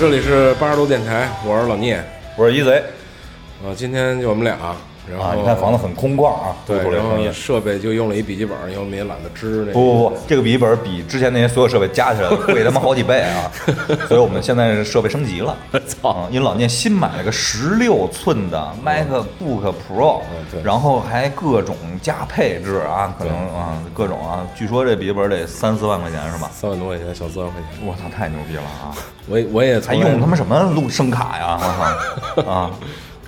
这里是八十度电台，我是老聂，我是一贼。啊，今天就我们俩，然后、啊，你看房子很空旷啊，对，然后录出来声音。设备就用了一笔记本，因为我们也懒得支那个。不不不，这个笔记本比之前那些所有设备加起来贵他妈好几倍啊！所以我们现在是设备升级了。操！因为老聂新买了个十六寸的 MacBook Pro，嗯然后还各种加配置啊，可能啊各种啊，据说这笔记本得三四万块钱是吧？三万多块钱，小四万块钱，我操，太牛逼了啊！我也我也还用他妈什么录声卡呀？我操 啊！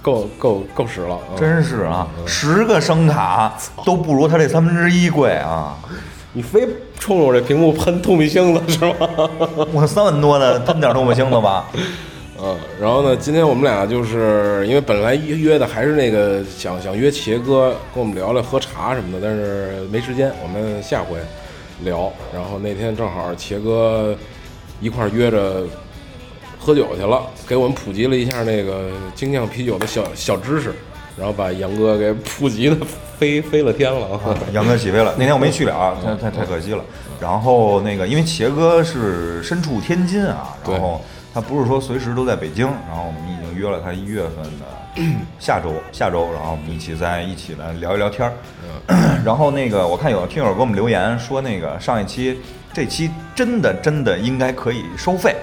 够够够使了，啊真是啊，十个声卡都不如它这三分之一贵啊！你非冲着我这屏幕喷透明星子是吗？我三万多的喷点透明星子吧？嗯，然后呢，今天我们俩就是因为本来约约的还是那个想想约茄哥跟我们聊聊喝茶什么的，但是没时间，我们下回聊。然后那天正好茄哥一块约着喝酒去了，给我们普及了一下那个精酿啤酒的小小知识，然后把杨哥给普及的飞飞了天了啊！杨哥起飞了，那天我没去了啊，太太太可惜了。然后那个，因为茄哥是身处天津啊，然后他不是说随时都在北京，然后我们已经约了他一月份的 下周，下周，然后我们一起在一起来聊一聊天儿。然后那个，我看有听友给我们留言说，那个上一期这期真的真的应该可以收费。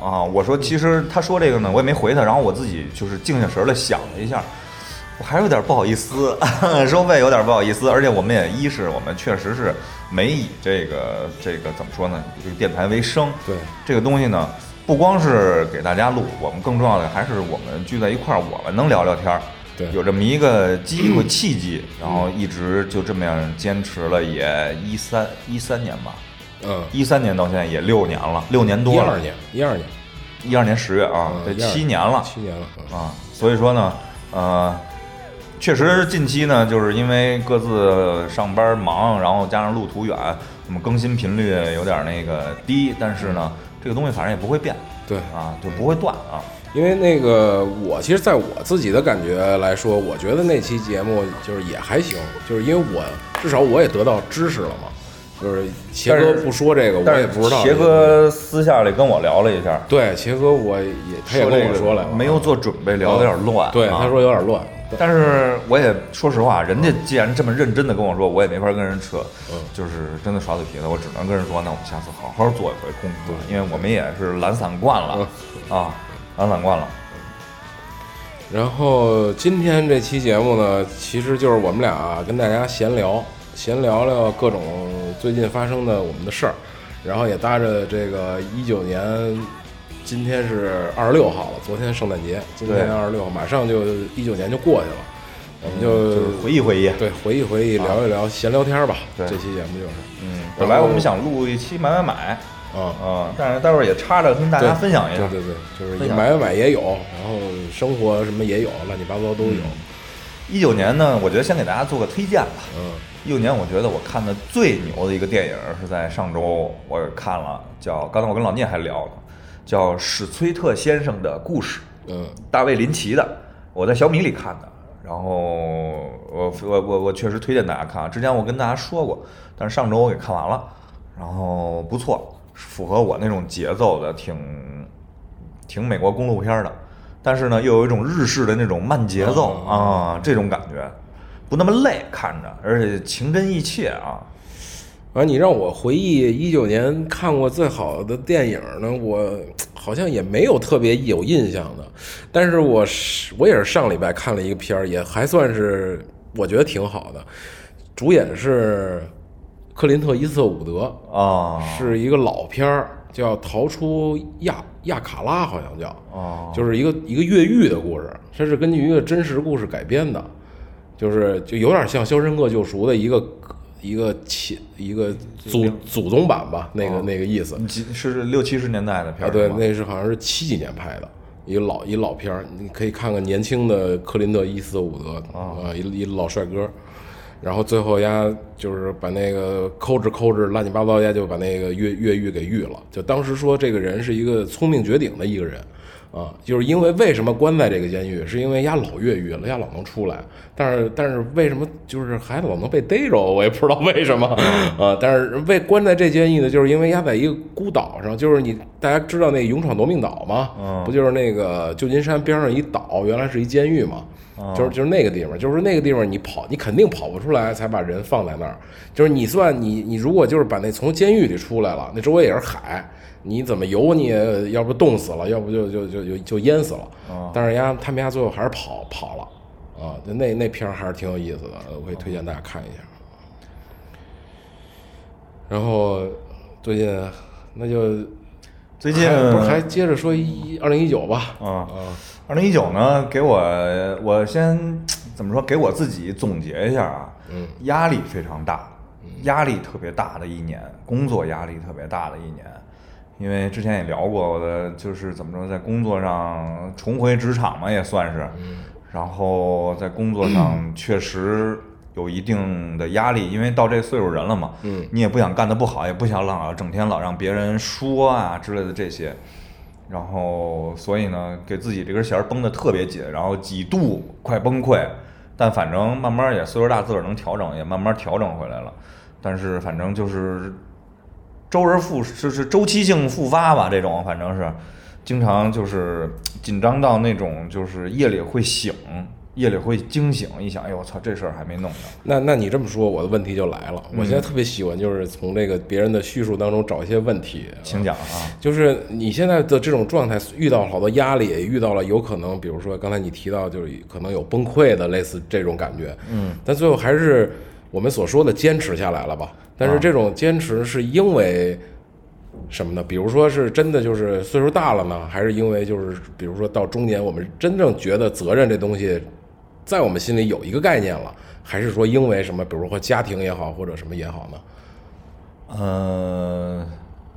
啊，我说其实他说这个呢，我也没回他，然后我自己就是静下神儿来想了一下，我还是有点不好意思，收费有点不好意思，而且我们也一是我们确实是没以这个这个怎么说呢，这个电台为生，对这个东西呢，不光是给大家录，我们更重要的还是我们聚在一块儿，我们能聊聊天儿。对有这么一个机会契机，然后一直就这么样坚持了，也一三一三年吧，嗯，一三年到现在也六年了，六年多了，一二年，一二年，一二年十月啊，嗯这七年了七年了，嗯啊，所以说呢，呃，确实近期呢，就是因为各自上班忙，然后加上路途远，我们更新频率有点那个低，但是呢，这个东西反正也不会变对。啊，就不会断啊。因为那个我其实，在我自己的感觉来说，我觉得那期节目就是也还行，就是因为我至少我也得到知识了嘛。就是茄哥不说这个，我也不知道。杰哥私下里跟我聊了一下，对茄哥，我也他也跟我说了，没有做准备，聊的有点乱。对，啊他说有点乱。但是我也说实话，人家既然这么认真的跟我说，我也没法跟人扯，嗯就是真的耍嘴皮子，我只能跟人说，那我们下次好好做一回功课，因为我们也是懒散惯了嗯啊，懒散惯了。然后今天这期节目呢，其实就是我们俩跟大家闲聊，闲聊聊各种最近发生的我们的事儿，然后也搭着这个一九年，今天是二十六号了，昨天圣诞节，今天二十六号，马上就一九年就过去了，我们就、就回忆回忆。对回忆回忆，聊一聊闲聊天儿吧。对这期节目就是，嗯，本来我们想录一期买买买，啊、嗯，但是待会儿也插着跟大家分享一下。对对对，就是买买买也有，然后生活什么也有，乱七八糟都有。一九年呢，我觉得先给大家做个推荐吧。嗯一九年，我觉得我看的最牛的一个电影是在上周我看了，叫刚才我跟老聂还聊了，叫《史崔特先生的故事》。嗯大卫林奇的，我在小米里看的。然后我我我我确实推荐大家看啊，之前我跟大家说过，但是上周我给看完了，然后不错，符合我那种节奏的，挺挺美国公路片的，但是呢又有一种日式的那种慢节奏哦啊，这种感觉不那么累看着，而且情真意切啊。反正你让我回忆一九年看过最好的电影呢，我好像也没有特别有印象的。但是我是我也是上礼拜看了一个片儿，也还算是我觉得挺好的，主演是克林特·伊斯特伍德，啊，是一个老片儿，叫《逃出亚亚卡拉》，好像叫，哦就是一个一个越狱的故事，它是根据一个真实故事改编的，就是就有点像《肖申克救赎》的一个一个起一个祖祖宗版吧，那个、那个意思几是六七十年代的片啊，对，儿是吗那是好像是七几年拍的。一个老一老片儿，你可以看看年轻的克林特·伊斯特伍德啊，一一老帅哥，然后最后丫就是把那个抠哧抠哧乱七八糟，丫就把那个越越狱给狱了。就当时说这个人是一个聪明绝顶的一个人，啊，就是因为为什么关在这个监狱，是因为丫老越狱了，丫老能出来，但是但是为什么就是还老能被逮着，我也不知道为什么啊。但是为关在这监狱呢，就是因为丫在一个孤岛上，就是你大家知道那勇闯夺命岛吗？嗯不就是那个旧金山边上一岛，原来是一监狱嘛。就是就是那个地方，就是那个地方，你跑你肯定跑不出来，才把人放在那儿。就是你算你你如果就是把那从监狱里出来了，那周围也是海，你怎么游你也要不冻死了，要不就就就就就淹死了。但是人家他们家最后还是跑跑了啊，就那那片儿还是挺有意思的，我可以推荐大家看一下。然后最近那就最近还不是还接着说一二零一九吧？啊，二零一九呢，给我我先怎么说？给我自己总结一下啊，嗯，压力非常大，压力特别大的一年，工作压力特别大的一年。因为之前也聊过，我的就是怎么说，在工作上重回职场嘛，也算是，然后在工作上 确实有一定的压力，因为到这岁数人了嘛，嗯，你也不想干得不好，也不想老整天老让别人说啊之类的这些，然后所以呢，给自己这根弦儿绷得特别紧，然后几度快崩溃，但反正慢慢也岁数大，自个儿能调整，也慢慢调整回来了。但是反正就是周而复，就是周期性复发吧，这种反正是经常就是紧张到那种就是夜里会醒，夜里会惊醒，一想，哎呦我操，这事儿还没弄呢。那那你这么说，我的问题就来了。嗯我现在特别喜欢就是从这个别人的叙述当中找一些问题，请讲啊，就是你现在的这种状态，遇到好多压力，也遇到了有可能，比如说刚才你提到，就是可能有崩溃的类似这种感觉，嗯，但最后还是我们所说的坚持下来了吧？但是这种坚持是因为什么呢？比如说是真的就是岁数大了呢，还是因为就是比如说到中年，我们真正觉得责任这东西在我们心里有一个概念了，还是说因为什么，比如说家庭也好，或者什么也好呢？呃，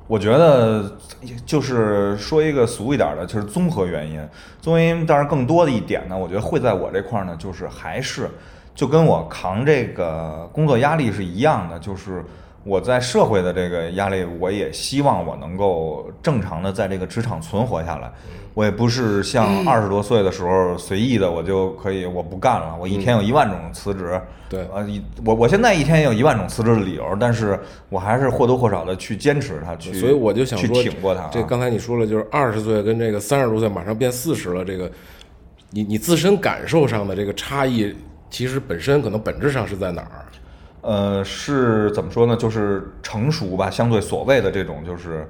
我觉得就是说一个俗一点的，就是综合原因。综合原因当然更多的一点呢，我觉得会在我这块呢，就是还是就跟我扛这个工作压力是一样的，就是我在社会的这个压力，我也希望我能够正常的在这个职场存活下来。我也不是像二十多岁的时候随意的，我就可以我不干了，我一天有一万种辞职。对呃，一我我现在一天也有一万种辞职的理由，但是我还是或多或少的去坚持它，去所以我就想去说，挺过它啊。这刚才你说了，就是二十岁跟这个三十多岁马上变四十了，这个你你自身感受上的这个差异，其实本身可能本质上是在哪儿？呃，是怎么说呢？就是成熟吧，相对所谓的这种，就是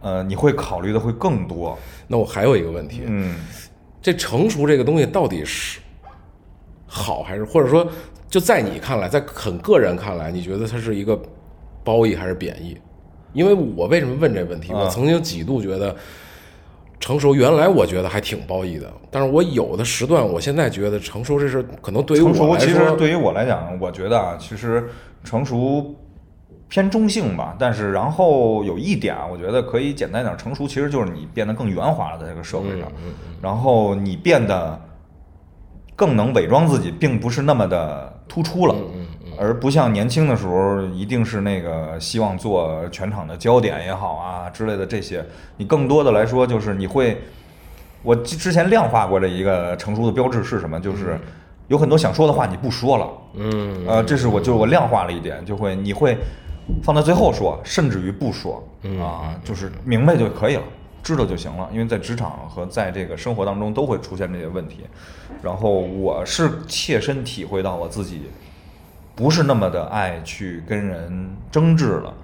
呃，你会考虑的会更多。那我还有一个问题，嗯，这成熟这个东西到底是好还是，或者说就在你看来，在很个人看来，你觉得它是一个褒义还是贬义？因为我为什么问这问题？啊我曾经几度觉得成熟，原来我觉得还挺褒义的，但是我有的时段，我现在觉得成熟这事可能对于我来说，其实对于我来讲，我觉得啊，其实成熟偏中性吧。但是然后有一点啊，我觉得可以简单点，成熟其实就是你变得更圆滑了，在这个社会上，然后你变得更能伪装自己，并不是那么的突出了。而不像年轻的时候，一定是那个希望做全场的焦点也好啊之类的这些，你更多的来说就是你会，我之之前量化过的一个成熟的标志是什么？就是有很多想说的话你不说了，嗯，呃，这是我就是我量化了一点，就会你会放在最后说，甚至于不说嗯啊，就是明白就可以了，知道就行了。因为在职场和在这个生活当中都会出现这些问题，然后我是切身体会到我自己不是那么的爱去跟人争执了。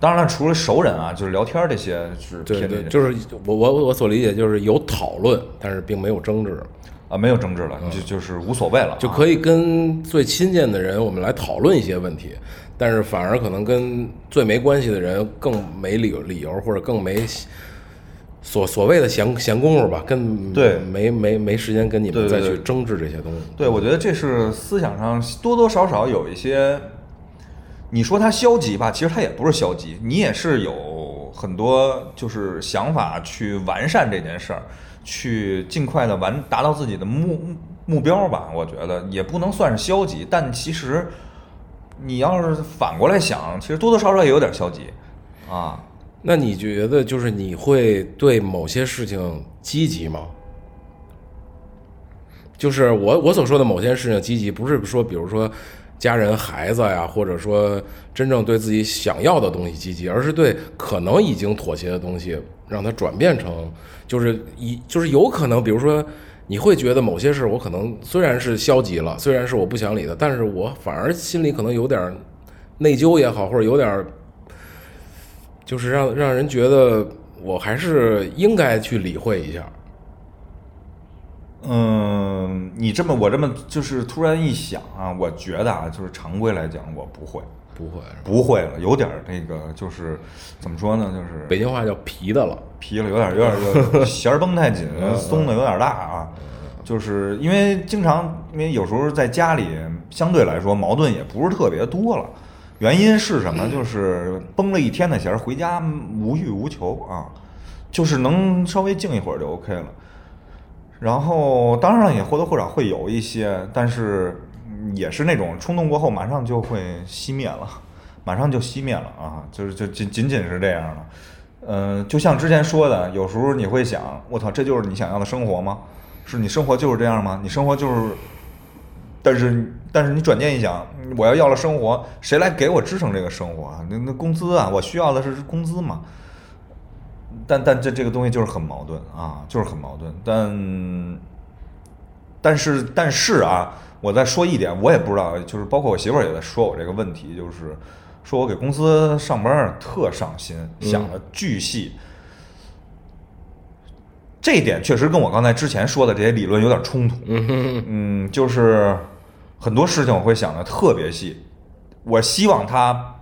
当然了，除了熟人啊，就是聊天儿这些是对对，就是我我我所理解就是有讨论，但是并没有争执，啊，没有争执了，就就是无所谓了啊，就可以跟最亲近的人我们来讨论一些问题，但是反而可能跟最没关系的人更没理由理由或者更没所所谓的闲闲工夫吧，跟对没没没时间跟你们再去争执这些东西。对，我觉得这是思想上多多少少有一些，你说他消极吧，其实他也不是消极，你也是有很多就是想法去完善这件事儿，去尽快的完达到自己的目目标吧。我觉得也不能算是消极，但其实你要是反过来想，其实多多少少也有点消极啊。那你觉得就是你会对某些事情积极吗？就是我我所说的某些事情积极，不是说比如说家人、孩子呀，或者说真正对自己想要的东西积极，而是对可能已经妥协的东西，让它转变成就是一就是有可能，比如说你会觉得某些事我可能虽然是消极了，虽然是我不想理的，但是我反而心里可能有点内疚也好，或者有点就是让让人觉得我还是应该去理会一下。嗯，你这么我这么就是突然一想啊，我觉得啊，就是常规来讲，我不会，不会，不会了，有点儿那个就是怎么说呢，就是北京话叫皮的了，皮了，有点儿有点 弦儿绷太紧，松的有点儿大啊。就是因为经常，因为有时候在家里相对来说矛盾也不是特别多了，原因是什么？就是绷了一天的弦儿，回家无欲无求啊，就是能稍微静一会儿就 OK 了。然后当然了，也或多或少会有一些，但是也是那种冲动过后马上就会熄灭了，马上就熄灭了啊，就是就仅仅仅是这样的。嗯，就像之前说的，有时候你会想，我操，这就是你想要的生活吗？是你生活就是这样吗？你生活就是，但是但是你转念一想，我要要了生活，谁来给我支撑这个生活啊？那那工资啊，我需要的是工资嘛。但但这这个东西就是很矛盾啊，就是很矛盾。但但是但是啊，我再说一点，我也不知道，就是包括我媳妇儿也在说我这个问题，就是说我给公司上班特上心，想的巨细。这一点确实跟我刚才之前说的这些理论有点冲突。嗯，就是很多事情我会想的特别细，我希望他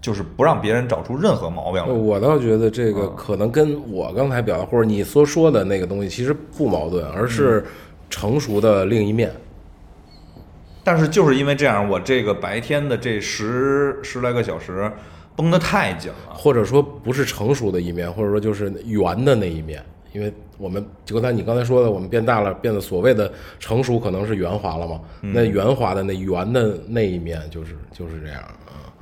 就是不让别人找出任何毛病来。我倒觉得这个可能跟我刚才表达或者你所说的那个东西其实不矛盾，而是成熟的另一面。但是就是因为这样，我这个白天的这十十来个小时绷得太紧了。或者说不是成熟的一面，或者说就是圆的那一面，因为我们就刚才你刚才说的，我们变大了，变得所谓的成熟，可能是圆滑了嘛？那圆滑的那圆的那一面，就是就是这样啊。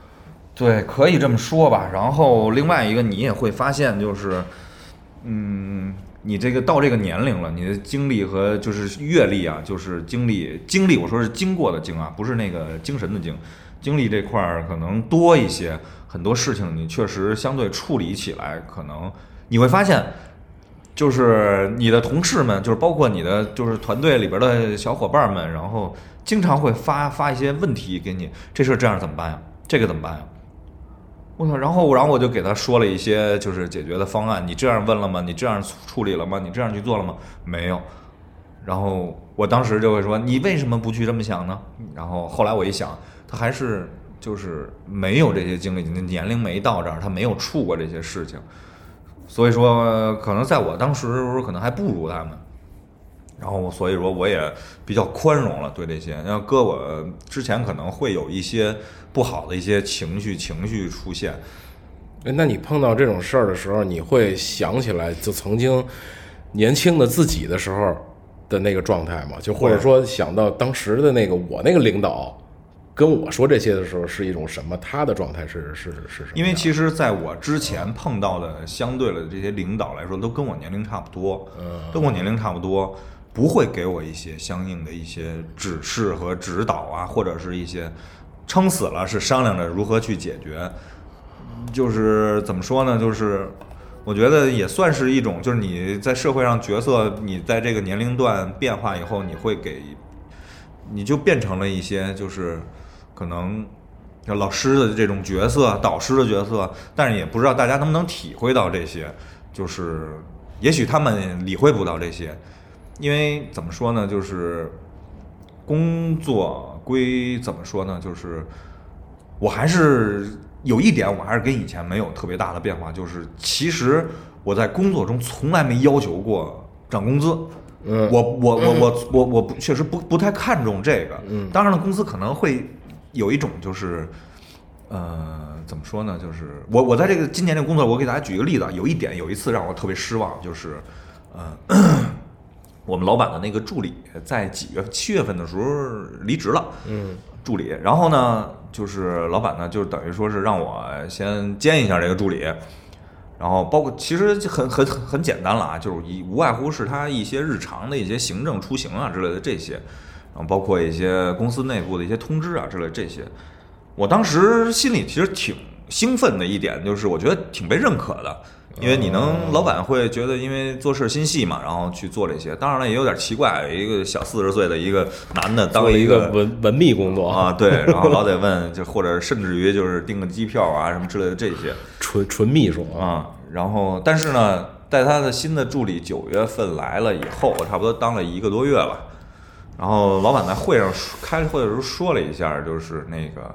对，可以这么说吧。然后另外一个，你也会发现，就是，嗯，你这个到这个年龄了，你的经历和就是阅历啊，就是经历经历，我说是经过的经啊，不是那个精神的经，经历这块儿可能多一些，很多事情你确实相对处理起来，可能你会发现。就是你的同事们，就是包括你的就是团队里边的小伙伴们，然后经常会发发一些问题给你，这事这样怎么办呀？这个怎么办呀？我操！然后然后我就给他说了一些就是解决的方案。你这样问了吗？你这样处理了吗？你这样去做了吗？没有。然后我当时就会说：“你为什么不去这么想呢？”然后后来我一想，他还是就是没有这些经历，年龄没到这儿，他没有处过这些事情。所以说，可能在我当时可能还不如他们，然后所以说我也比较宽容了对这些。要搁我之前可能会有一些不好的一些情绪情绪出现，哎，那你碰到这种事儿的时候，你会想起来就曾经年轻的自己的时候的那个状态吗？就或者说想到当时的那个我那个领导跟我说这些的时候是一种什么？他的状态是是是什么？因为其实在我之前碰到的相对的这些领导来说，都跟我年龄差不多，嗯跟我年龄差不多，不会给我一些相应的一些指示和指导啊，或者是一些撑死了是商量着如何去解决。就是怎么说呢？就是我觉得也算是一种，就是你在社会上角色，你在这个年龄段变化以后，你会给，你就变成了一些就是可能像老师的这种角色、导师的角色，但是也不知道大家能不能体会到这些，就是也许他们理会不到这些，因为怎么说呢，就是工作归怎么说呢，就是我还是有一点，我还是跟以前没有特别大的变化，就是其实我在工作中从来没要求过涨工资。嗯我我我我我我不确实不不太看重这个。嗯当然了，公司可能会有一种就是，呃，怎么说呢？就是我我在这个今年这个工作，我给大家举一个例子啊。有一点，有一次让我特别失望，就是，呃，我们老板的那个助理在几月七月份的时候离职了。嗯助理，然后呢，就是老板呢，就等于说是让我先兼一下这个助理，然后包括其实很很很简单了啊，就是一无外乎是他一些日常的一些行政出行啊之类的这些，然后包括一些公司内部的一些通知啊之类这些。我当时心里其实挺兴奋的一点，就是我觉得挺被认可的，因为你能老板会觉得因为做事心细嘛，然后去做这些。当然了，也有点奇怪，有一个小四十岁的一个男的当做一个文文秘工作啊，对，然后老得问，就或者甚至于就是订个机票啊什么之类的这些。纯纯秘书啊，然后但是呢，在他的新的助理九月份来了以后，我差不多当了一个多月了。然后老板在会上开会的时候说了一下，就是那个，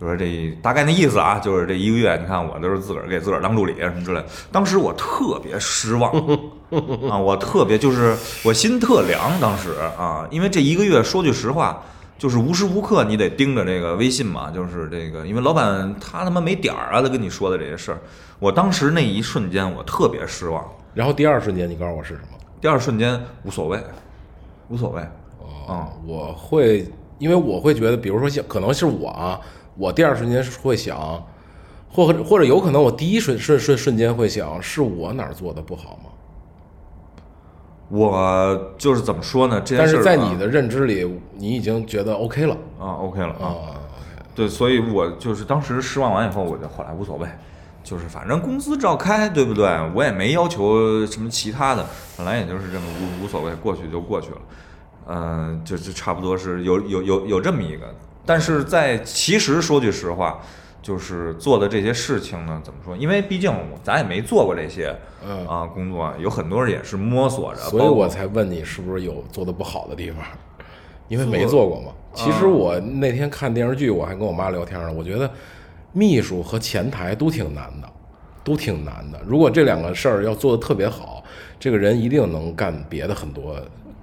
就说这大概那意思啊，就是这一个月，你看我都是自个儿给自个儿当助理什么之类的。当时我特别失望 啊，我特别就是我心特凉，当时啊，因为这一个月说句实话。就是无时无刻你得盯着这个微信嘛，就是这个，因为老板他他妈没点儿啊，他跟你说的这些事儿，我当时那一瞬间我特别失望。然后第二瞬间你告诉我是什么？第二瞬间无所谓，无所谓。哦，我会，因为我会觉得，比如说像可能是我啊，我第二瞬间会想，或或者有可能我第一瞬瞬瞬瞬间会想，是我哪儿做的不好吗？我就是怎么说呢？这件事但是在你的认知里，你已经觉得 OK 了啊，OK 了啊，对，所以我就是当时失望完以后，我就后来无所谓，就是反正工资照开，对不对？我也没要求什么其他的，本来也就是这么无无所谓，过去就过去了，嗯，就就差不多是有有有有这么一个，但是在其实说句实话。就是做的这些事情呢，怎么说？因为毕竟咱也没做过这些，嗯啊，工作有很多人也是摸索着，所以我才问你是不是有做的不好的地方，因为没做过嘛。其实我那天看电视剧，我还跟我妈聊天呢。我觉得秘书和前台都挺难的，都挺难的。如果这两个事儿要做的特别好，这个人一定能干别的很多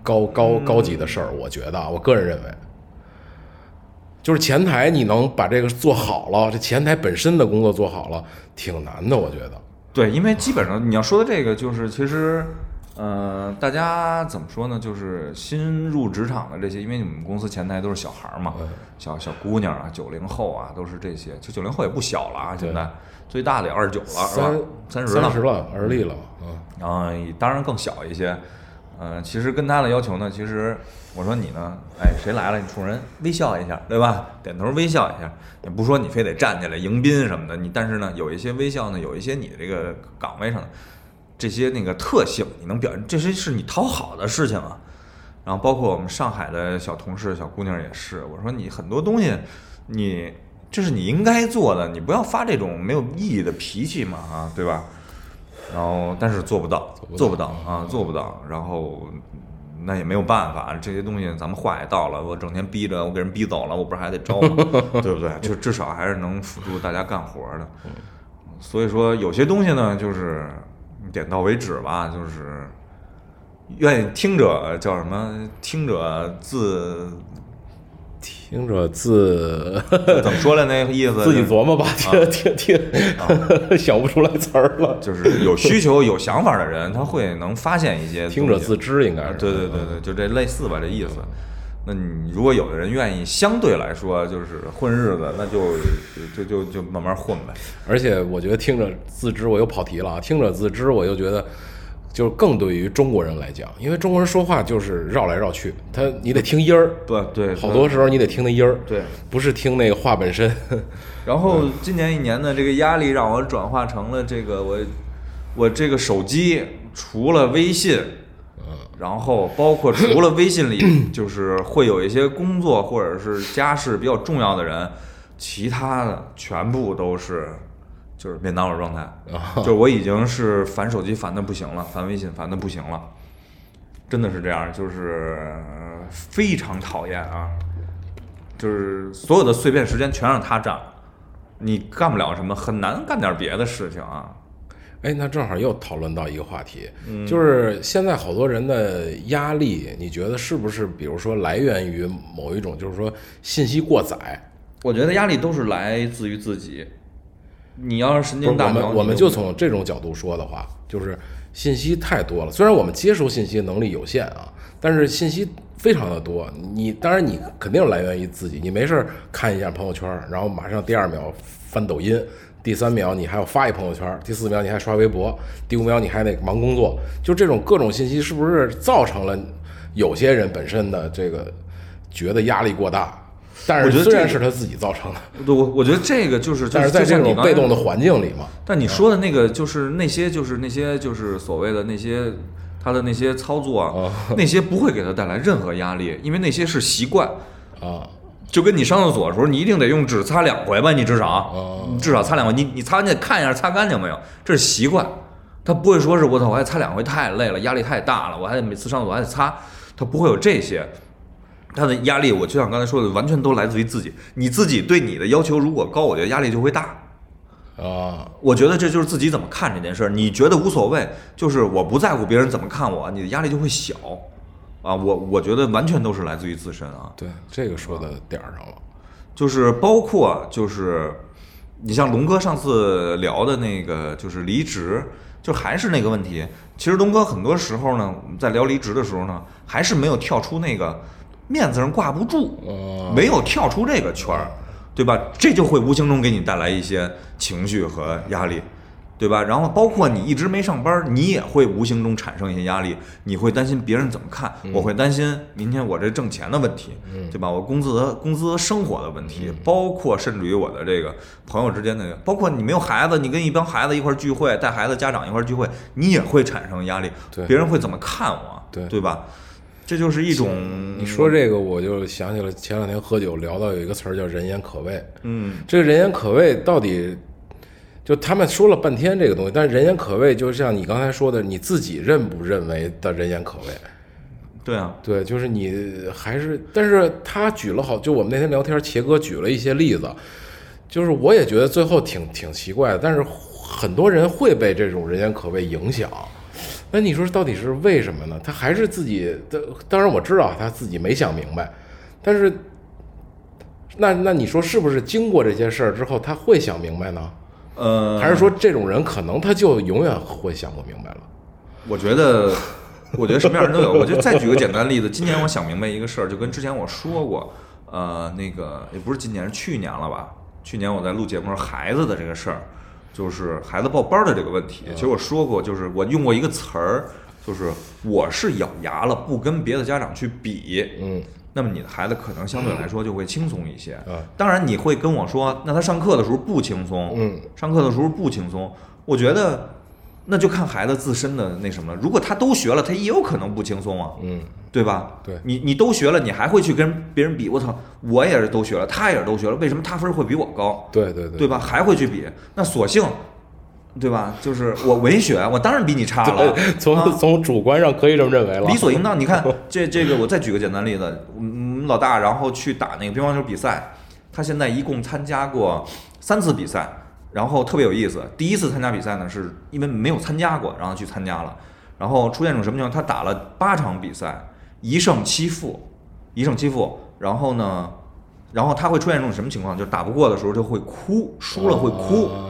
高高高级的事儿。我觉得，我个人认为。就是前台，你能把这个做好了，这前台本身的工作做好了，挺难的，我觉得。对，因为基本上你要说的这个，就是其实，呃，大家怎么说呢？就是新入职场的这些，因为你们公司前台都是小孩儿嘛，小小姑娘啊，九零后啊，都是这些。就九零后也不小了啊，现在最大的也二十九了，三三十了，三十了，而立了，嗯，然后当然更小一些。嗯，其实跟他的要求呢，其实我说你呢，哎，谁来了，你冲人微笑一下，对吧？点头微笑一下，也不说你非得站起来迎宾什么的，你但是呢，有一些微笑呢，有一些你这个岗位上的这些那个特性，你能表现，这些是你讨好的事情啊。然后包括我们上海的小同事、小姑娘也是，我说你很多东西，你这是你应该做的，你不要发这种没有意义的脾气嘛，啊，对吧？然后，但是做不到，做不到啊，做不到。然后，那也没有办法，这些东西咱们话也到了，我整天逼着我给人逼走了，我不是还得招吗？对不对？就至少还是能辅助大家干活的。所以说，有些东西呢，就是点到为止吧，就是愿意听者叫什么？听者自。听着自怎么说来那个意思？自己琢磨吧，听听听，想不出来词儿了。就是有需求、有想法的人，他会能发现一些。听者自知，应该是。对对对对，就这类似吧，这意思。那你如果有的人愿意，相对来说就是混日子，那就就就就慢慢混呗。而且我觉得听着自知，我又跑题了啊！听着自知，我又觉得。就是更对于中国人来讲，因为中国人说话就是绕来绕去，他你得听音儿，对对，好多时候你得听那音儿，对，不是听那个话本身。然后今年一年的这个压力让我转化成了这个我我这个手机除了微信，嗯，然后包括除了微信里，就是会有一些工作或者是家事比较重要的人，其他的全部都是。就是免打扰状态，就我已经是烦手机烦的不行了，烦微信烦的不行了，真的是这样，就是非常讨厌啊！就是所有的碎片时间全让他占，你干不了什么，很难干点别的事情啊。哎，那正好又讨论到一个话题，就是现在好多人的压力，你觉得是不是，比如说来源于某一种，就是说信息过载？我觉得压力都是来自于自己。你要是神经大条，我们我们就从这种角度说的话，就是信息太多了。虽然我们接收信息能力有限啊，但是信息非常的多。你当然你肯定来源于自己，你没事儿看一下朋友圈，然后马上第二秒翻抖音，第三秒你还要发一朋友圈，第四秒你还刷微博，第五秒你还得忙工作，就这种各种信息是不是造成了有些人本身的这个觉得压力过大？但是我觉得这个虽然是他自己造成的，对我我觉得这个就是，但是在这种被动的的。环境里嘛，但你说的那个就是那些就是那些就是所谓的那些他的那些操作啊，那些不会给他带来任何压力，因为那些是习惯。啊，就跟你上厕所的时候，你一定得用纸擦两回吧，你至少，至少擦两回。你你擦，你得看一下擦干净没有，这是习惯。他不会说是我操，我还擦两回太累了，压力太大了，我还得每次上厕所还得擦，他不会有这些。他的压力，我就像刚才说的，完全都来自于自己。你自己对你的要求如果高，我觉得压力就会大。啊，我觉得这就是自己怎么看这件事儿。你觉得无所谓，就是我不在乎别人怎么看我，你的压力就会小。啊，我我觉得完全都是来自于自身啊。对，这个说的点儿上了，就是包括就是，你像龙哥上次聊的那个，就是离职，就还是那个问题。其实龙哥很多时候呢，我们在聊离职的时候呢，还是没有跳出那个面子上挂不住，嗯没有跳出这个圈儿，对吧？这就会无形中给你带来一些情绪和压力。对吧？然后包括你一直没上班，你也会无形中产生一些压力，你会担心别人怎么看，我会担心明天我这挣钱的问题，对吧？我工资和工资生活的问题，包括甚至于我的这个朋友之间的，包括你没有孩子，你跟一帮孩子一块儿聚会，带孩子家长一块儿聚会，你也会产生压力，对别人会怎么看我，对对吧？这就是一种你说这个，我就想起了前两天喝酒聊到有一个词儿叫“人言可畏”。嗯，这个“人言可畏”到底，就他们说了半天这个东西，但是“人言可畏”就像你刚才说的，你自己认不认为的人言可畏？对啊，对，就是你还是，但是他举了好，就我们那天聊天，茄哥举了一些例子，就是我也觉得最后挺挺奇怪的，但是很多人会被这种人言可畏影响。那你说到底是为什么呢？他还是自己的，当然我知道他自己没想明白，但是那那你说是不是经过这些事儿之后他会想明白呢？呃，还是说这种人可能他就永远会想不明白了？我觉得，我觉得什么样人都有。我就再举个简单例子，今年我想明白一个事儿，就跟之前我说过，呃，那个也不是今年，是去年了吧？去年我在录节目时候，孩子的这个事儿，就是孩子报班儿的这个问题。其实我说过，就是我用过一个词儿，就是我是咬牙了，不跟别的家长去比。嗯，那么你的孩子可能相对来说就会轻松一些。嗯当然你会跟我说，那他上课的时候不轻松，嗯，上课的时候不轻松，我觉得那就看孩子自身的那什么了。如果他都学了，他也有可能不轻松啊，嗯，对吧？对你你都学了，你还会去跟别人比？我操，我也是都学了，他也是都学了，为什么他分儿会比我高？对对对对吧？还会去比，那索性，对吧？就是我文学，我当然比你差了。从、啊从主观上可以这么认为了，理所应当。你看，这这个，我再举个简单例子，我们老大然后去打那个乒乓球比赛，他现在一共参加过三次比赛，然后特别有意思。第一次参加比赛呢，是因为没有参加过，然后去参加了，然后出现一种什么情况？他打了八场比赛，一胜七负，一胜七负，然后呢？然后他会出现一种什么情况？就是打不过的时候就会哭，输了会哭。啊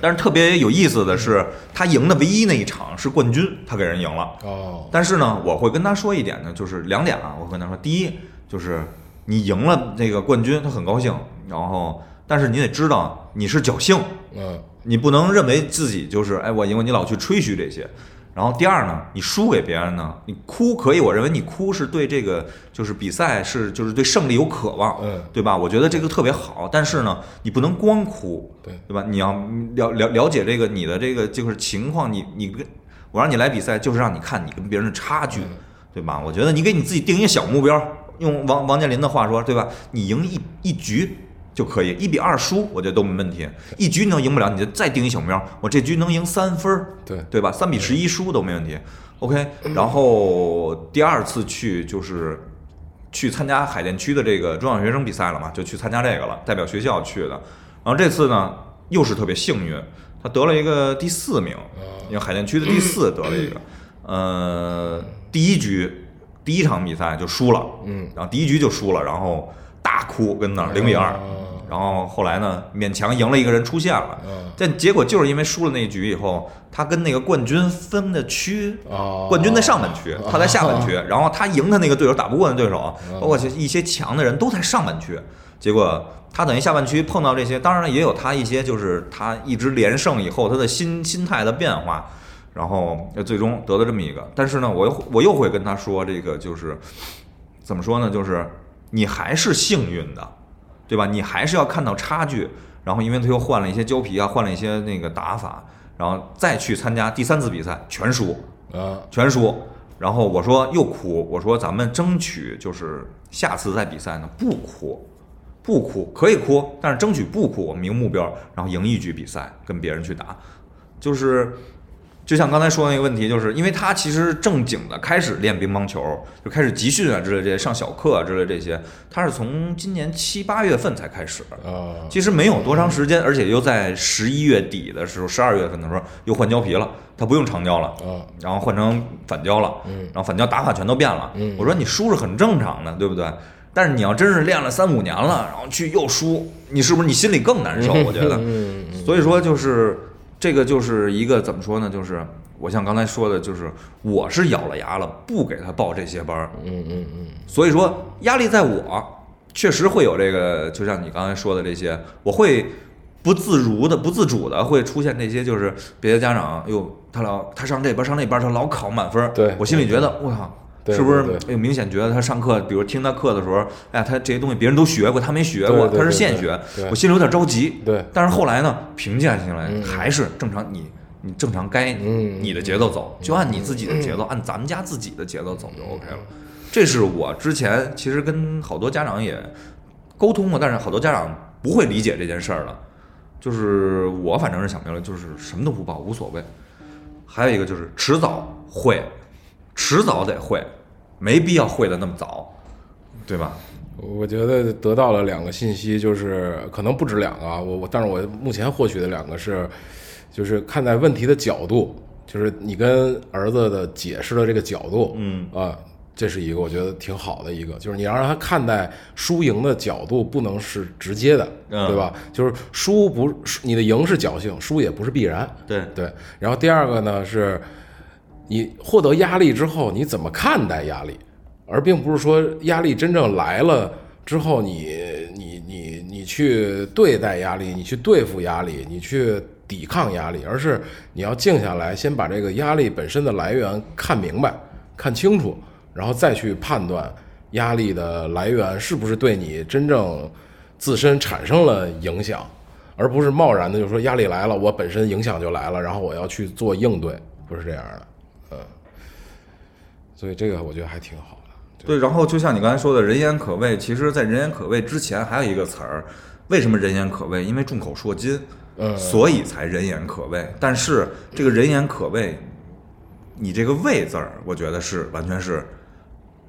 但是特别有意思的是，他赢的唯一那一场是冠军，他给人赢了。哦，但是呢，我会跟他说一点呢，就是两点啊。我会跟他说，第一就是你赢了这个冠军，他很高兴，然后但是你得知道你是侥幸，嗯你不能认为自己就是哎我赢了，你老去吹嘘这些。然后第二呢，你输给别人呢，你哭可以，我认为你哭是对这个就是比赛是就是对胜利有渴望，嗯对吧？我觉得这个特别好，但是呢，你不能光哭，对对吧？你要了了了解这个你的这个就是情况，你你跟我让你来比赛，就是让你看你跟别人的差距，对吧？我觉得你给你自己定一个小目标，用王王健林的话说，对吧？你赢一一局就可以，一比二输，我觉得都没问题。一局你能赢不了，你就再定一小目标，我这局能赢三分儿，对对吧？三比十一输都没问题。OK，然后第二次去就是去参加海淀区的这个中小学生比赛了嘛，就去参加这个了，代表学校去的。然后这次呢，又是特别幸运，他得了一个第四名，因为海淀区的第四得了一个。呃，第一局第一场比赛就输了，嗯，然后第一局就输了，然后大哭跟那儿零比二，然后后来呢，勉强赢了一个人出现了，嗯。但结果就是因为输了那一局以后，他跟那个冠军分的区，哦冠军在上半区，他在下半区，然后他赢他那个对手打不过的对手，嗯包括一些强的人都在上半区，结果他等于下半区碰到这些，当然了也有他一些就是他一直连胜以后他的心心态的变化，然后最终得了这么一个，但是呢，我又我又会跟他说这个就是怎么说呢，就是你还是幸运的，对吧？你还是要看到差距，然后因为他又换了一些胶皮啊，换了一些那个打法，然后再去参加第三次比赛，全输。啊，全输。然后我说又哭，我说咱们争取就是下次再比赛呢不哭，不哭可以哭，但是争取不哭，我们一个目标，然后赢一局比赛跟别人去打，就是。就像刚才说的那个问题，就是因为他其实正经的开始练乒乓球，就开始集训啊之类这些，上小课啊之类这些，他是从今年七八月份才开始，啊，其实没有多长时间，而且又在十一月底的时候，十二月份的时候又换胶皮了，他不用长胶了，啊，然后换成反胶了，嗯然后反胶打法全都变了。嗯我说你输是很正常的，对不对？但是你要真是练了三五年了，然后去又输，你是不是你心里更难受？我觉得，所以说就是这个就是一个怎么说呢？就是我像刚才说的，就是我是咬了牙了，不给他报这些班儿，嗯嗯嗯所以说压力在我，确实会有这个，就像你刚才说的这些，我会不自如的、不自主的会出现那些，就是别的家长，哟，他老他上这班上那班，他老考满分儿，对我心里觉得，我靠。对是不是对？哎，明显觉得他上课，比如听他课的时候，哎呀，他这些东西别人都学过，他没学过，他是现学，我心里有点着急。对但是后来呢，平静下心来，嗯还是正常你你正常该嗯你的节奏走，就按你自己的节奏，按咱们家自己的节奏走就 OK 了。这是我之前其实跟好多家长也沟通过，但是好多家长不会理解这件事儿的。就是我反正是想明白了，就是什么都不报无所谓。还有一个就是迟早会，迟早得会，没必要会的那么早，对吧？我觉得得到了两个信息，就是可能不止两个啊，我我，但是我目前获取的两个是，就是看待问题的角度，就是你跟儿子的解释的这个角度，嗯啊，这是一个我觉得挺好的一个，就是你要让他看待输赢的角度不能是直接的，嗯对吧？就是输不输你的赢是侥幸，输也不是必然，对对。然后第二个呢是，你获得压力之后，你怎么看待压力，而并不是说压力真正来了之后你，你你你去对待压力，你去对付压力，你去抵抗压力，而是你要静下来，先把这个压力本身的来源看明白、看清楚，然后再去判断压力的来源是不是对你真正自身产生了影响。而不是贸然的就说压力来了，我本身影响就来了，然后我要去做应对，不是这样的，所以这个我觉得还挺好的。对，然后就像你刚才说的，人言可畏，其实，在人言可畏之前还有一个词儿，为什么人言可畏？因为众口铄金，嗯所以才人言可畏。但是这个人言可畏，你这个“畏”字儿，我觉得是完全是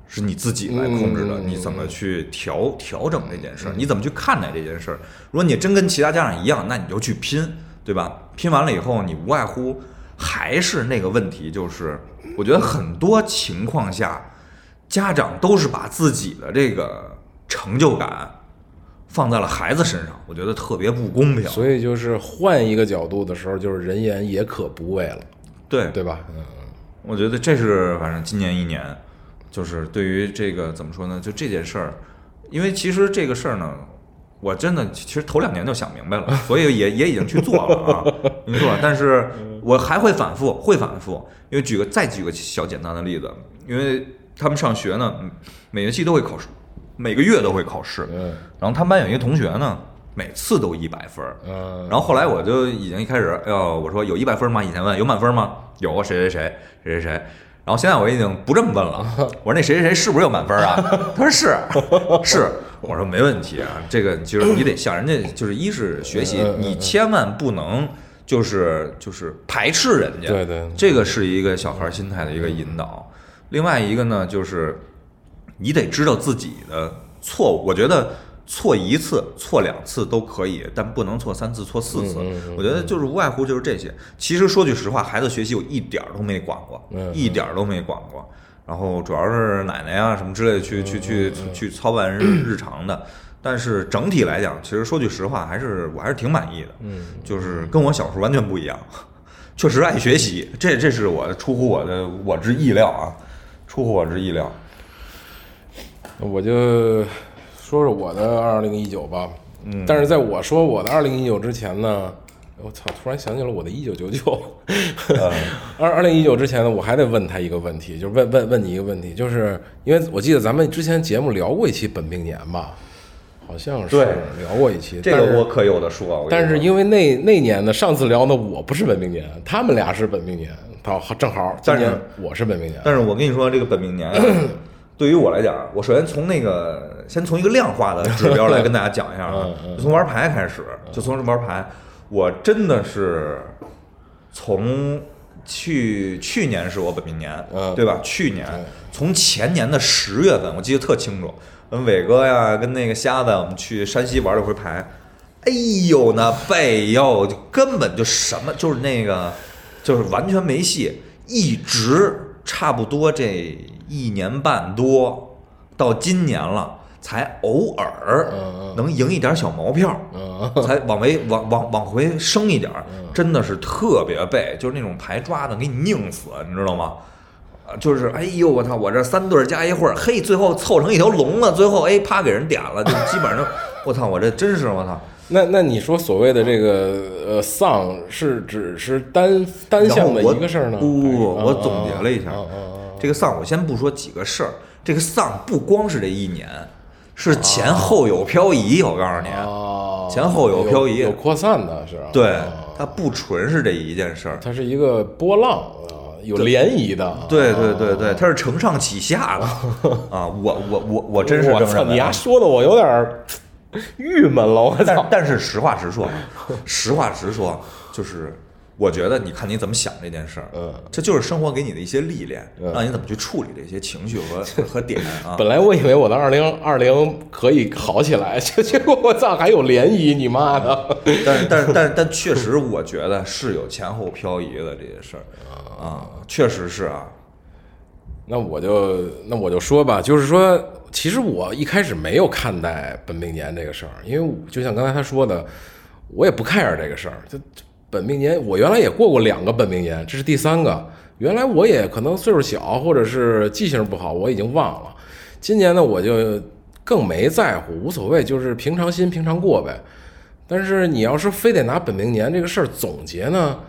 是你自己来控制的，嗯你怎么去调调整这件事儿，你怎么去看待这件事儿。如果你真跟其他家长一样，那你就去拼，对吧？拼完了以后，你无外乎还是那个问题，就是我觉得很多情况下。家长都是把自己的这个成就感放在了孩子身上，我觉得特别不公平。所以就是换一个角度的时候，就是人言也可不畏了，对，对吧？嗯，我觉得这是反正今年一年，就是对于这个怎么说呢？就这件事儿，因为其实这个事儿呢，我真的其实头两年就想明白了，所以也也已经去做了啊，已经做了。但是我还会反复，会反复。因为举个再举个小简单的例子，因为他们上学呢，嗯每学期都会考试，每个月都会考试。嗯然后他们班有一个同学呢，每次都一百分然后后来我就已经一开始，哎呦，我说有一百分吗？以前问有满分吗？有谁谁谁谁谁谁。然后现在我已经不这么问了，我说那谁谁谁是不是有满分啊？他说是 是。我说没问题啊，这个就是你得向人家，就是一是学习你千万不能就是就是排斥人家，对对这个是一个小孩心态的一个引导。另外一个呢，就是你得知道自己的错误。我觉得错一次、错两次都可以，但不能错三次、错四次。嗯嗯嗯我觉得就是无外乎就是这些。其实说句实话，孩子学习我一点儿都没管过，嗯一点儿都没管过。然后主要是奶奶啊、什么之类的去去去去操办日 日常的。但是整体来讲，其实说句实话，还是我还是挺满意的。嗯，就是跟我小时候完全不一样，确实爱学习，这这是我出乎我的我之意料啊，出乎我之意料。我就说说我的二零一九吧。嗯，但是在我说我的二零一九之前呢，我操，突然想起了我的一九九九。二二零一九之前呢，我还得问他一个问题，就是问问问你一个问题，就是因为我记得咱们之前节目聊过一期本命年吧。好像是聊过一期，这个我可有的说。但是因为那那年呢，上次聊呢，我不是本命年，他们俩是本命年，好正好但是我是本命年。但是我跟你说，这个本命年对于我来讲，我首先从那个先从一个量化的指标来跟大家讲一下啊，就从玩牌开始，就从玩牌，我真的是从去去年是我本命年，对吧？去年从前年的十月份，我记得特清楚。跟伟哥呀，跟那个瞎子，我们去山西玩了回牌，哎呦，那背哟，就根本就什么，就是那个，就是完全没戏，一直差不多这一年半多，到今年了，才偶尔能赢一点小毛票，才往回往往往回升一点，真的是特别背，就是那种牌抓的给你拧死，你知道吗？就是哎呦我操！我这三对加一会儿，嘿，最后凑成一条龙了。最后哎，啪给人点了，就基本上，我操！我这真是我操！那那你说所谓的这个呃丧是只是单单向的一个事儿呢？不不不，我总结了一下，这个丧我先不说几个事儿，这个丧不光是这一年，是前后有漂移。我告诉你，前后有漂移，有扩散的是。对，它不纯是这一件事儿，它是一个波浪。有涟漪的，对对对对，它是承上启下的 啊！我我我我真是这么。你丫说的我有点郁闷了，我操！但是实话实说，实话实说，就是我觉得，你看你怎么想这件事儿，嗯，这就是生活给你的一些历练，让你怎么去处理这些情绪和 和点啊。本来我以为我的二零二零可以好起来，结 结果我操，还有涟漪！你妈的！但但但但确实，我觉得是有前后漂移的这些事儿。啊，确实是啊，那我就那我就说吧，就是说，其实我一开始没有看待本命年这个事儿，因为就像刚才他说的，我也不 care 这个事儿。就本命年，我原来也过过两个本命年，这是第三个。原来我也可能岁数小，或者是记性不好，我已经忘了。今年呢，我就更没在乎，无所谓，就是平常心平常过呗。但是你要是非得拿本命年这个事儿总结呢？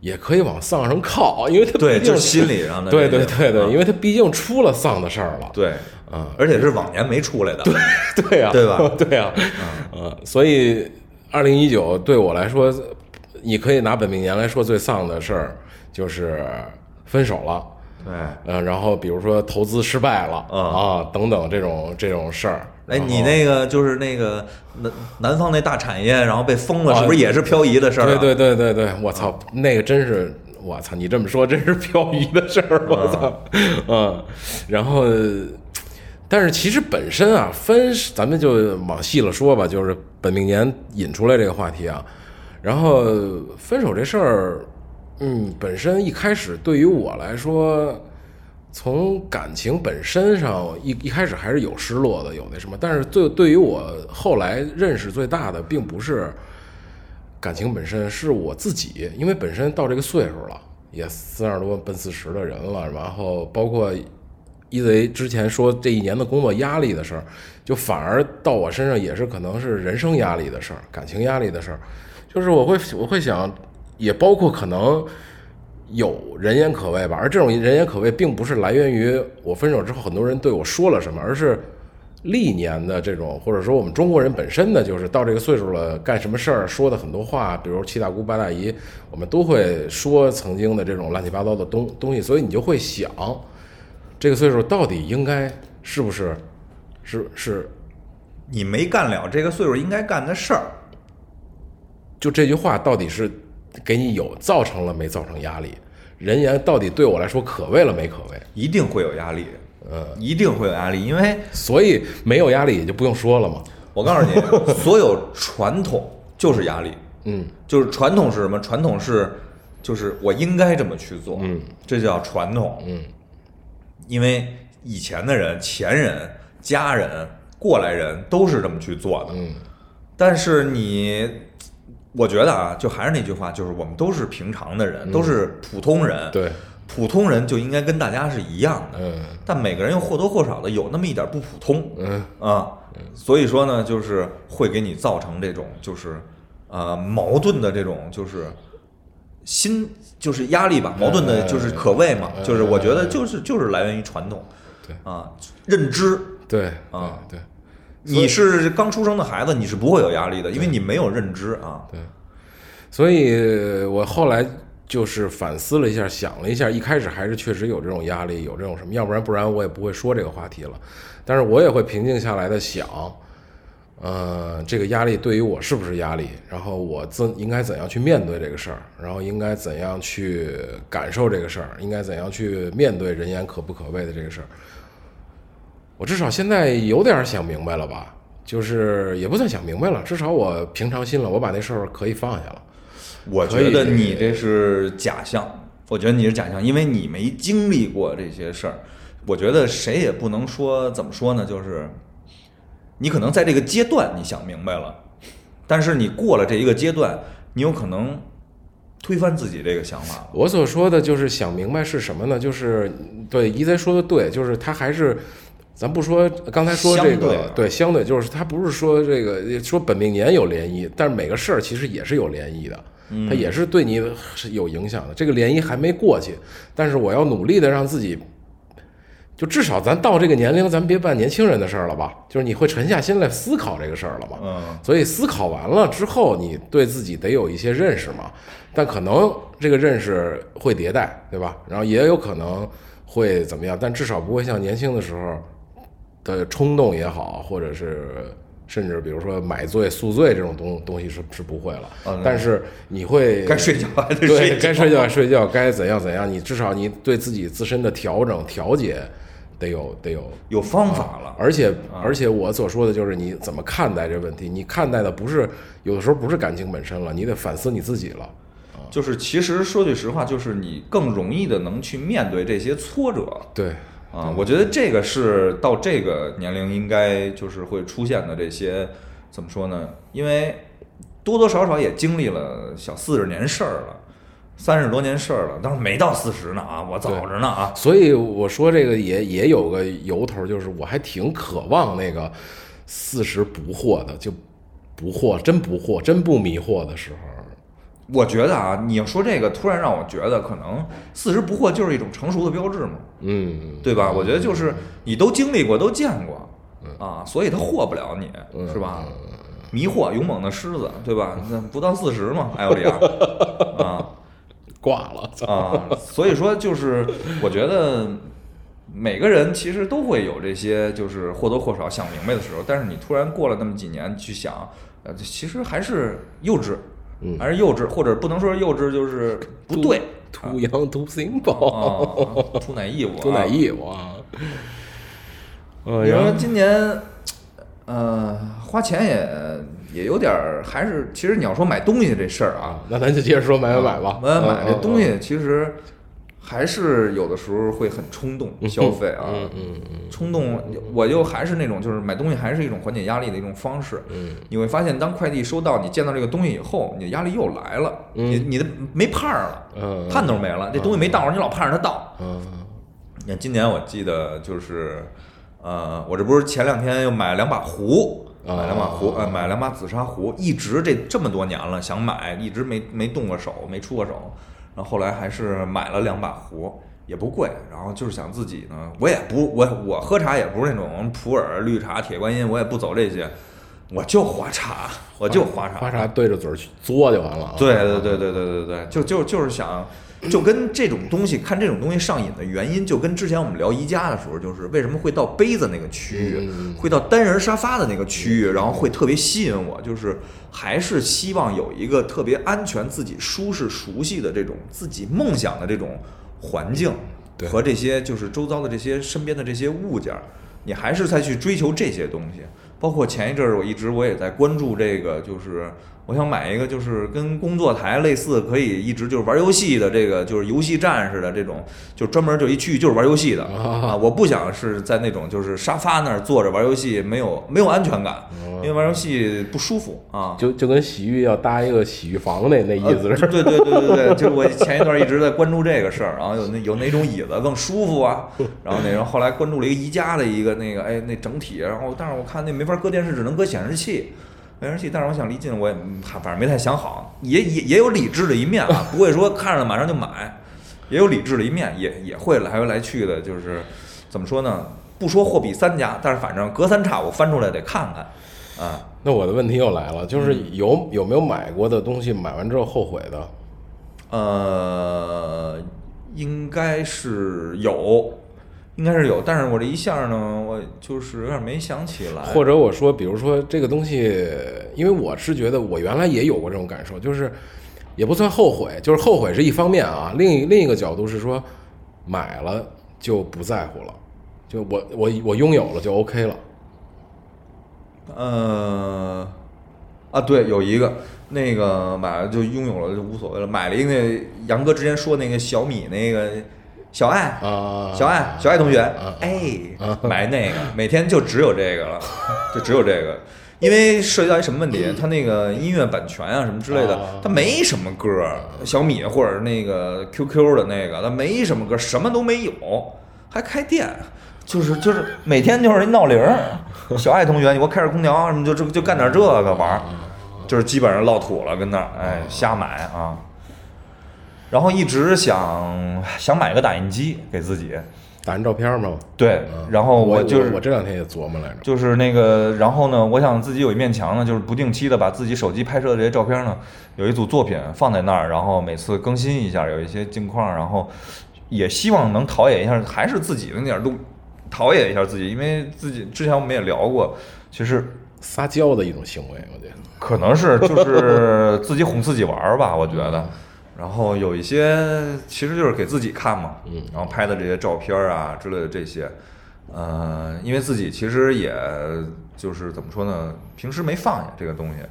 也可以往丧上靠，因为它对，就是心理上的。对对对对，因为它毕竟出了丧的事儿了。对，啊，而且是往年没出来的。对对呀，对吧？对呀，嗯，所以二零一九对我来说，你可以拿本命年来说最丧的事儿就是分手了。对，嗯，然后比如说投资失败了嗯啊，等等这种这种事儿。哎，你那个就是那个南南方那大产业，然后被封了，是不是也是漂移的事儿？对对对对对，我操，那个真是，我操，你这么说真是漂移的事儿，我操，嗯，然后，但是其实本身啊，分咱们就往细了说吧，就是本命年引出来这个话题啊，然后分手这事儿。嗯，本身一开始对于我来说，从感情本身上一一开始还是有失落的，有那什么。但是最对于我后来认识最大的，并不是感情本身，是我自己。因为本身到这个岁数了，也三十多奔四十的人了，然后包括一贼之前说这一年的工作压力的事儿，就反而到我身上也是可能是人生压力的事儿，感情压力的事儿，就是我会我会想。也包括可能有人言可畏吧，而这种人言可畏，并不是来源于我分手之后很多人对我说了什么，而是历年的这种，或者说我们中国人本身的，就是到这个岁数了，干什么事儿说的很多话，比如七大姑八大姨，我们都会说曾经的这种乱七八糟的东东西，所以你就会想，这个岁数到底应该是不是是是，你没干了这个岁数应该干的事儿，就这句话到底是。给你有造成了没造成压力？人言到底对我来说可畏了没可畏？一定会有压力，呃，一定会有压力，因为所以没有压力也就不用说了嘛。我告诉你，所有传统就是压力，嗯，就是传统是什么？传统是就是我应该这么去做，嗯，这叫传统，嗯，因为以前的人、前人、家人过来人都是这么去做的。嗯，但是你，我觉得啊，就还是那句话，就是我们都是平常的人，都是普通人。嗯对，普通人就应该跟大家是一样的。嗯但每个人又或多或少的有那么一点不普通。嗯啊，所以说呢，就是会给你造成这种就是呃矛盾的这种就是心就是压力吧，矛盾的就是可畏嘛，嗯就是我觉得就是就是来源于传统，对啊，认知。对啊对对你是刚出生的孩子，你是不会有压力的，因为你没有认知啊。对，所以我后来就是反思了一下，想了一下，一开始还是确实有这种压力，有这种什么，要不然不然我也不会说这个话题了。但是我也会平静下来的想，呃，这个压力对于我是不是压力？然后我怎应该怎样去面对这个事儿？然后应该怎样去感受这个事儿？应该怎样去面对人言可不可畏的这个事儿？我至少现在有点想明白了吧，就是也不算想明白了，至少我平常心了，我把那事儿可以放下了。我觉得你这是假象，我觉得你是假象，因为你没经历过这些事儿。我觉得谁也不能说怎么说呢，就是你可能在这个阶段你想明白了，但是你过了这一个阶段，你有可能推翻自己这个想法。我所说的就是想明白是什么呢？就是对一泽说的对，就是他还是，咱不说刚才说这个对相对，就是他不是说这个说本命年有涟漪，但是每个事儿其实也是有涟漪的，它也是对你是有影响的。这个涟漪还没过去，但是我要努力的让自己。就至少咱到这个年龄，咱别办年轻人的事儿了吧？就是你会沉下心来思考这个事儿了嘛？嗯，所以思考完了之后，你对自己得有一些认识嘛。但可能这个认识会迭代，对吧？然后也有可能会怎么样，但至少不会像年轻的时候的冲动也好，或者是甚至比如说买醉、宿醉这种东东西是是不会了。嗯但是你会该睡觉还得对睡觉，该睡觉睡觉，该怎样怎样，你至少你对自己自身的调整调节得有得有有方法了。而且而且我所说的就是你怎么看待这问题，你看待的不是有的时候不是感情本身了，你得反思你自己了。就是其实说句实话，就是你更容易的能去面对这些挫折。对，啊，我觉得这个是到这个年龄应该就是会出现的这些，怎么说呢？因为多多少少也经历了小四十年事儿了，三十多年事儿了，当然没到四十呢啊，我早着呢啊。所以我说这个也也有个由头，就是我还挺渴望那个四十不惑的，就不惑，真不惑，真不迷惑的时候。我觉得啊，你要说这个，突然让我觉得可能四十不惑就是一种成熟的标志嘛，嗯，对吧？我觉得就是你都经历过，都见过啊，所以他惑不了你，是吧？迷惑勇猛的狮子，对吧？那不到四十嘛，艾欧里亚 啊。挂了，啊，所以说就是我觉得每个人其实都会有这些就是或多或少想明白的时候，但是你突然过了那么几年去想，呃，其实还是幼稚，嗯。还是幼稚，或者不能说幼稚，就是不对。too young too simple，啊，吐奶义务、啊，多奶义务啊。呃，你说今年，呃，花钱也也有点儿，还是其实你要说买东西这事儿啊，那咱就接着说买买买吧。买买买这嗯东，西其实还是有的时候会很冲动消费啊，冲动，我就还是那种就是买东西还是一种缓解压力的一种方式。嗯。你会发现，当快递收到，你见到这个东西以后，你的压力又来了，嗯。你你的没盼儿了，嗯，盼头没了，这东西没到，你老盼着它到。嗯。你看今年我记得就是，呃，我这不是前两天又买了两把壶，啊。买两把壶，呃，买两把紫砂壶，一直这这么多年了想买，一直没没动过手，没出过手，然后后来还是买了两把壶。也不贵，然后就是想自己呢，我也不我我喝茶也不是那种普洱、绿茶、铁观音，我也不走这些，我就花茶，我就花茶，花茶对着嘴儿去嘬就完了啊。对对对对对对对，就就就是想，就跟这种东西看这种东西上瘾的原因，就跟之前我们聊宜家的时候，就是为什么会到杯子那个区域，嗯会到单人沙发的那个区域，然后会特别吸引我，就是还是希望有一个特别安全、自己舒适、熟悉的这种自己梦想的这种环境对和这些就是周遭的这些身边的这些物件儿，你还是在去追求这些东西。包括前一阵儿我一直我也在关注这个，就是我想买一个就是跟工作台类似，可以一直就是玩游戏的这个就是游戏站似的这种，就专门就一区域就是玩游戏的啊，我不想是在那种就是沙发那儿坐着玩游戏，没有没有安全感，因为玩游戏不舒服啊。就就跟洗浴要搭一个洗浴房那那意思是。对对对对对，就是我前一段一直在关注这个事儿，然后有那有哪种椅子更舒服啊，然后那种后来关注了一个宜家的一个那个哎那整体，然后但是我看那没法搁电视，只能搁显示器。显示器，但是我想离近，我也反正没太想好，也也也有理智的一面啊，不会说看着马上就买，也有理智的一面，也也会来回来去的，就是怎么说呢？不说货比三家，但是反正隔三差五翻出来得看看啊。那我的问题又来了，就是有有没有买过的东西，买完之后后悔的？呃，应该是有。应该是有，但是我这一下呢，我就是有点没想起来。或者我说，比如说这个东西，因为我是觉得我原来也有过这种感受，就是也不算后悔，就是后悔是一方面啊。另一另一个角度是说，买了就不在乎了，就我我我拥有了就 OK 了。呃，啊，对，有一个那个买了就拥有了就无所谓了，买了一个杨哥之前说那个小米那个。小爱啊，小爱，小爱同学，哎，买那个，每天就只有这个了，就只有这个，因为涉及到一什么问题？它那个音乐版权啊什么之类的，它没什么歌，小米或者那个 QQ 的那个，它没什么歌，什么都没有，还开店，就是就是每天就是一闹铃儿，小爱同学，你给我开着空调什么，就就就干点这个玩儿，就是基本上落土了，跟那儿，哎，瞎买啊。然后一直想想买个打印机给自己。打印照片吗？对，然后我就是我这两天也琢磨来着，就是那个，然后呢，我想自己有一面墙呢，就是不定期的把自己手机拍摄的这些照片呢，有一组作品放在那儿，然后每次更新一下，有一些镜框，然后也希望能陶冶一下，还是自己的那点东，陶冶一下自己，因为自己之前我们也聊过，其实撒娇的一种行为，我觉得。可能是就是自己哄自己玩儿吧，我觉得。然后有一些其实就是给自己看嘛，嗯，然后拍的这些照片啊之类的这些，呃，因为自己其实也就是怎么说呢，平时没放下这个东西，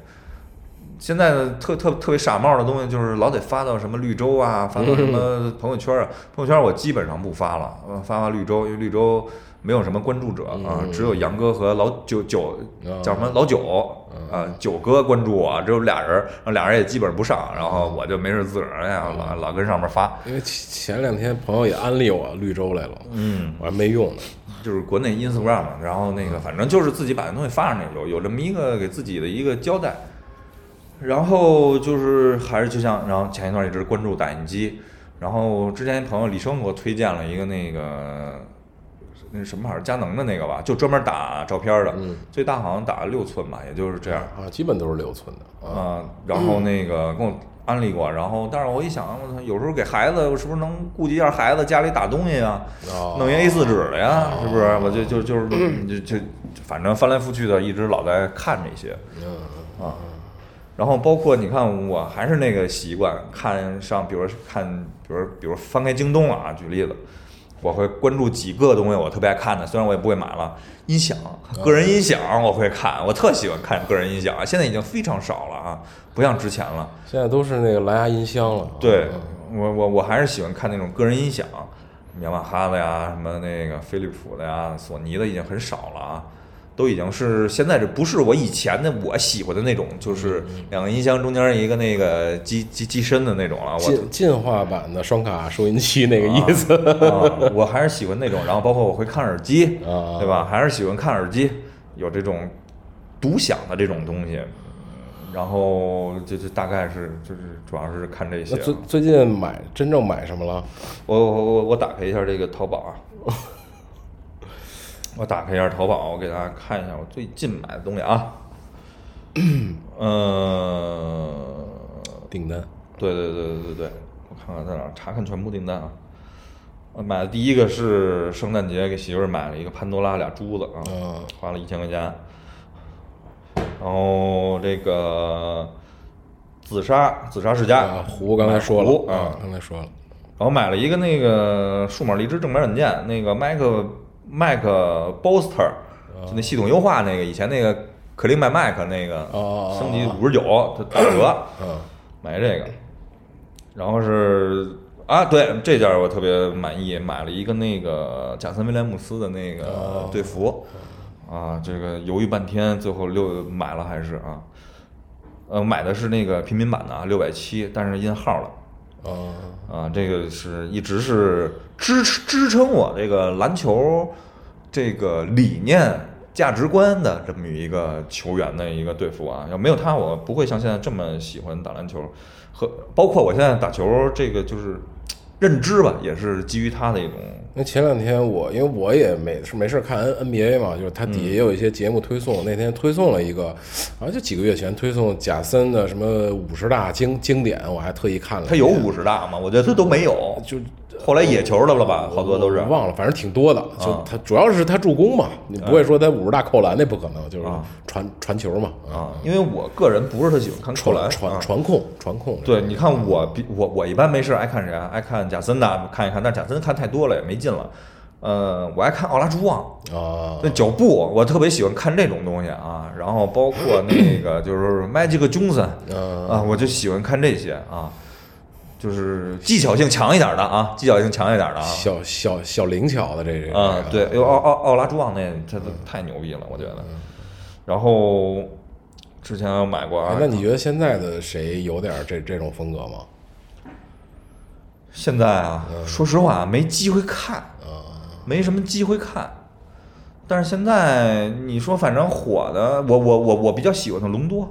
现在呢特特特别傻帽的东西就是老得发到什么绿洲啊，发到什么朋友圈啊，朋友圈我基本上不发了，发发绿洲，因为绿洲。没有什么关注者啊，只有杨哥和老九九叫什么老九啊九哥关注我，只有俩人，俩人也基本不上，然后我就没事自个儿呀老老跟上面发。因为前两天朋友也安利我绿洲来了，嗯，我还没用呢，就是国内 Instagram，然后那个反正就是自己把那东西发上去，有有这么一个给自己的一个交代。然后就是还是就像，然后前一段一直关注打印机，然后之前一朋友李生给我推荐了一个那个。那是什么牌儿？佳能的那个吧，就专门打照片的，最大好像打了六寸吧，也就是这样啊，基本都是六寸的啊。然后那个跟我安利过，然后但是我一想，我操，有时候给孩子，我是不是能顾及一下孩子家里打东西啊？弄一 A 四纸的呀，是不是？我就就就是就就反正翻来覆去的，一直老在看这些啊。然后包括你看，我还是那个习惯，看上，比如看，比如比如翻开京东啊，举例子。我会关注几个东西，我特别爱看的，虽然我也不会买了。音响，个人音响我会看，我特喜欢看个人音响，现在已经非常少了啊，不像之前了。现在都是那个蓝牙音箱了。对，我我我还是喜欢看那种个人音响，雅马哈的呀，什么那个飞利浦的呀，索尼的已经很少了啊。都已经是现在这不是我以前的我喜欢的那种，就是两个音箱中间一个那个机机机身的那种了。进进化版的双卡收音器那个意思。啊我还是喜欢那种，然后包括我会看耳机，对吧？还是喜欢看耳机，有这种独享的这种东西。然后就就大概是就是主要是看这些。最最近买真正买什么了？我我我我打开一下这个淘宝啊。我打开一下淘宝，我给大家看一下我最近买的东西啊。嗯，订单。对对对对对对，我看看在哪查看全部订单啊。我买的第一个是圣诞节给媳妇儿买了一个潘多拉俩珠子啊，花了一千块钱。然后这个紫砂紫砂世家壶刚才说了啊，刚才说了。然后买了一个那个数码荔枝正版软件，那个麦克。Mac Booster，就那系统优化那个，以前那个可灵买 Mac 那个哦升级五十九，它打折，嗯。买这个，然后是啊，对这件我特别满意，买了一个那个贾森威廉姆斯的那个队服，啊，这个犹豫半天，最后六买了还是啊，呃，买的是那个平民版的啊，六百七，但是印号了。啊啊，这个是一直是支持支撑我这个篮球这个理念价值观的这么一个球员的一个队服啊，要没有他，我不会像现在这么喜欢打篮球，和包括我现在打球这个就是认知吧，也是基于他的一种那前两天我因为我也没是没事看 N NBA 嘛，就是它底下也有一些节目推送。那天推送了一个，好像就几个月前推送贾森的什么五十大经经典，我还特意看了一他。有五十大吗？我觉得他都没有，就后来野球的了吧，好多都是忘了，反正挺多的。就啊他主要是他助攻嘛，你不会说他五十大扣篮那不可能，就是啊传传球嘛，啊，因为我个人不是特喜欢看扣篮传啊传传控传控。对，你看我比我我一般没事爱看谁啊？爱看贾森的，看一看，但贾森看太多了也没劲了。呃，我爱看奥拉朱旺，啊那脚步我特别喜欢看这种东西啊。然后包括那个就是 Magic Johnson 嗯啊，我就喜欢看这些啊，就是技巧性强一点的啊，技巧性强一点的啊。小小小灵巧的这这对，奥奥奥拉朱旺那他他太牛逼了，我觉得。然后之前有买过啊哎，那你觉得现在的谁有点这这种风格吗？现在啊，说实话没机会看，啊没什么机会看。但是现在你说，反正火的，我我我我比较喜欢的隆多，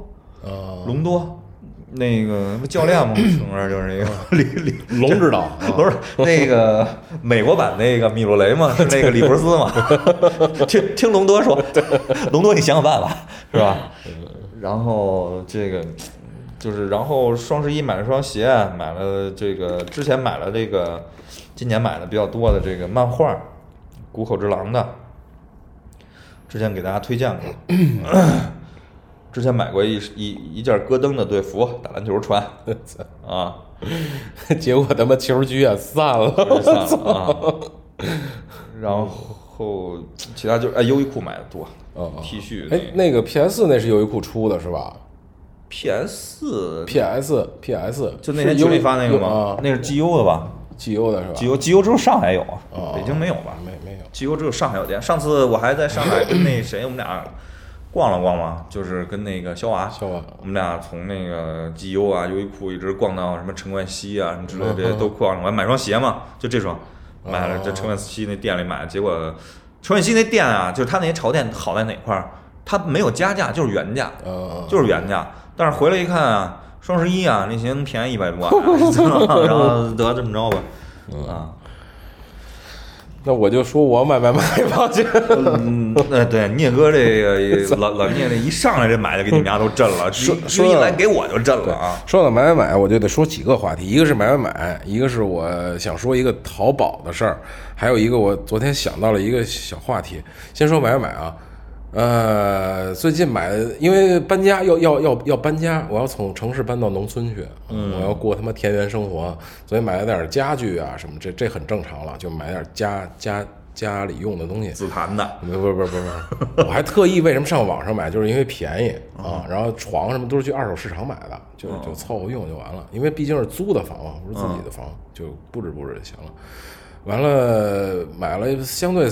啊，隆多那个不教练吗？是不是就是那个 李李龙指导 啊不是那个美国版那个米洛雷嘛，是 那个里弗斯嘛？听听隆多说，隆多你想想办法，是吧？然后这个就是，然后双十一买了双鞋，买了这个之前买了这个，今年买的比较多的这个漫画《谷口之狼》的，之前给大家推荐过。之前买过一一一件戈登的队服，打篮球穿 啊，结果他妈球局也散了。就算了啊。然后其他就是哎，优衣库买的多嗯嗯，T 恤哎，那个 PS 那是优衣库出的是吧 PS 四？PS PS 就那天群里发那个吗啊？那是 GU 的吧，GU 的是吧？GU GU 只有上海有啊哦，北京没有吧没没有。？GU 只有上海有店。上次我还在上海跟那谁，我们俩逛了逛嘛，就是跟那个肖娃，肖娃我们俩从那个 GU 啊、优衣库一直逛到什么陈冠希啊什么之类的，这些都逛了。我还买双鞋嘛，就这双，买了在陈冠希那店里买的。结果陈冠希那店啊，就是他那些潮店好在哪块儿？他没有加价，就是原价，嗯，就是原价。但是回来一看啊，双十一啊，那鞋能便宜一百多 啊，然后得这么着吧，啊。那我就说我买买买吧，去。嗯，呃，对，聂哥这个老老聂这一上来这买的给你们家都震了，说说一来给我就震了啊。说到买买买，我就得说几个话题，一个是买买买，一个是我想说一个淘宝的事儿，还有一个我昨天想到了一个小话题。先说买买买啊，呃，最近买，因为搬家要要要要搬家，我要从城市搬到农村去，我要过他妈田园生活，所以买了点家具啊什么，这这很正常了，就买点家家家里用的东西。紫檀的，不不不不不，我还特意为什么上网上买，就是因为便宜啊，然后床什么都是去二手市场买的，就就凑合用就完了，因为毕竟是租的房嘛，不是自己的房，就布置布置就行了。完了买了相对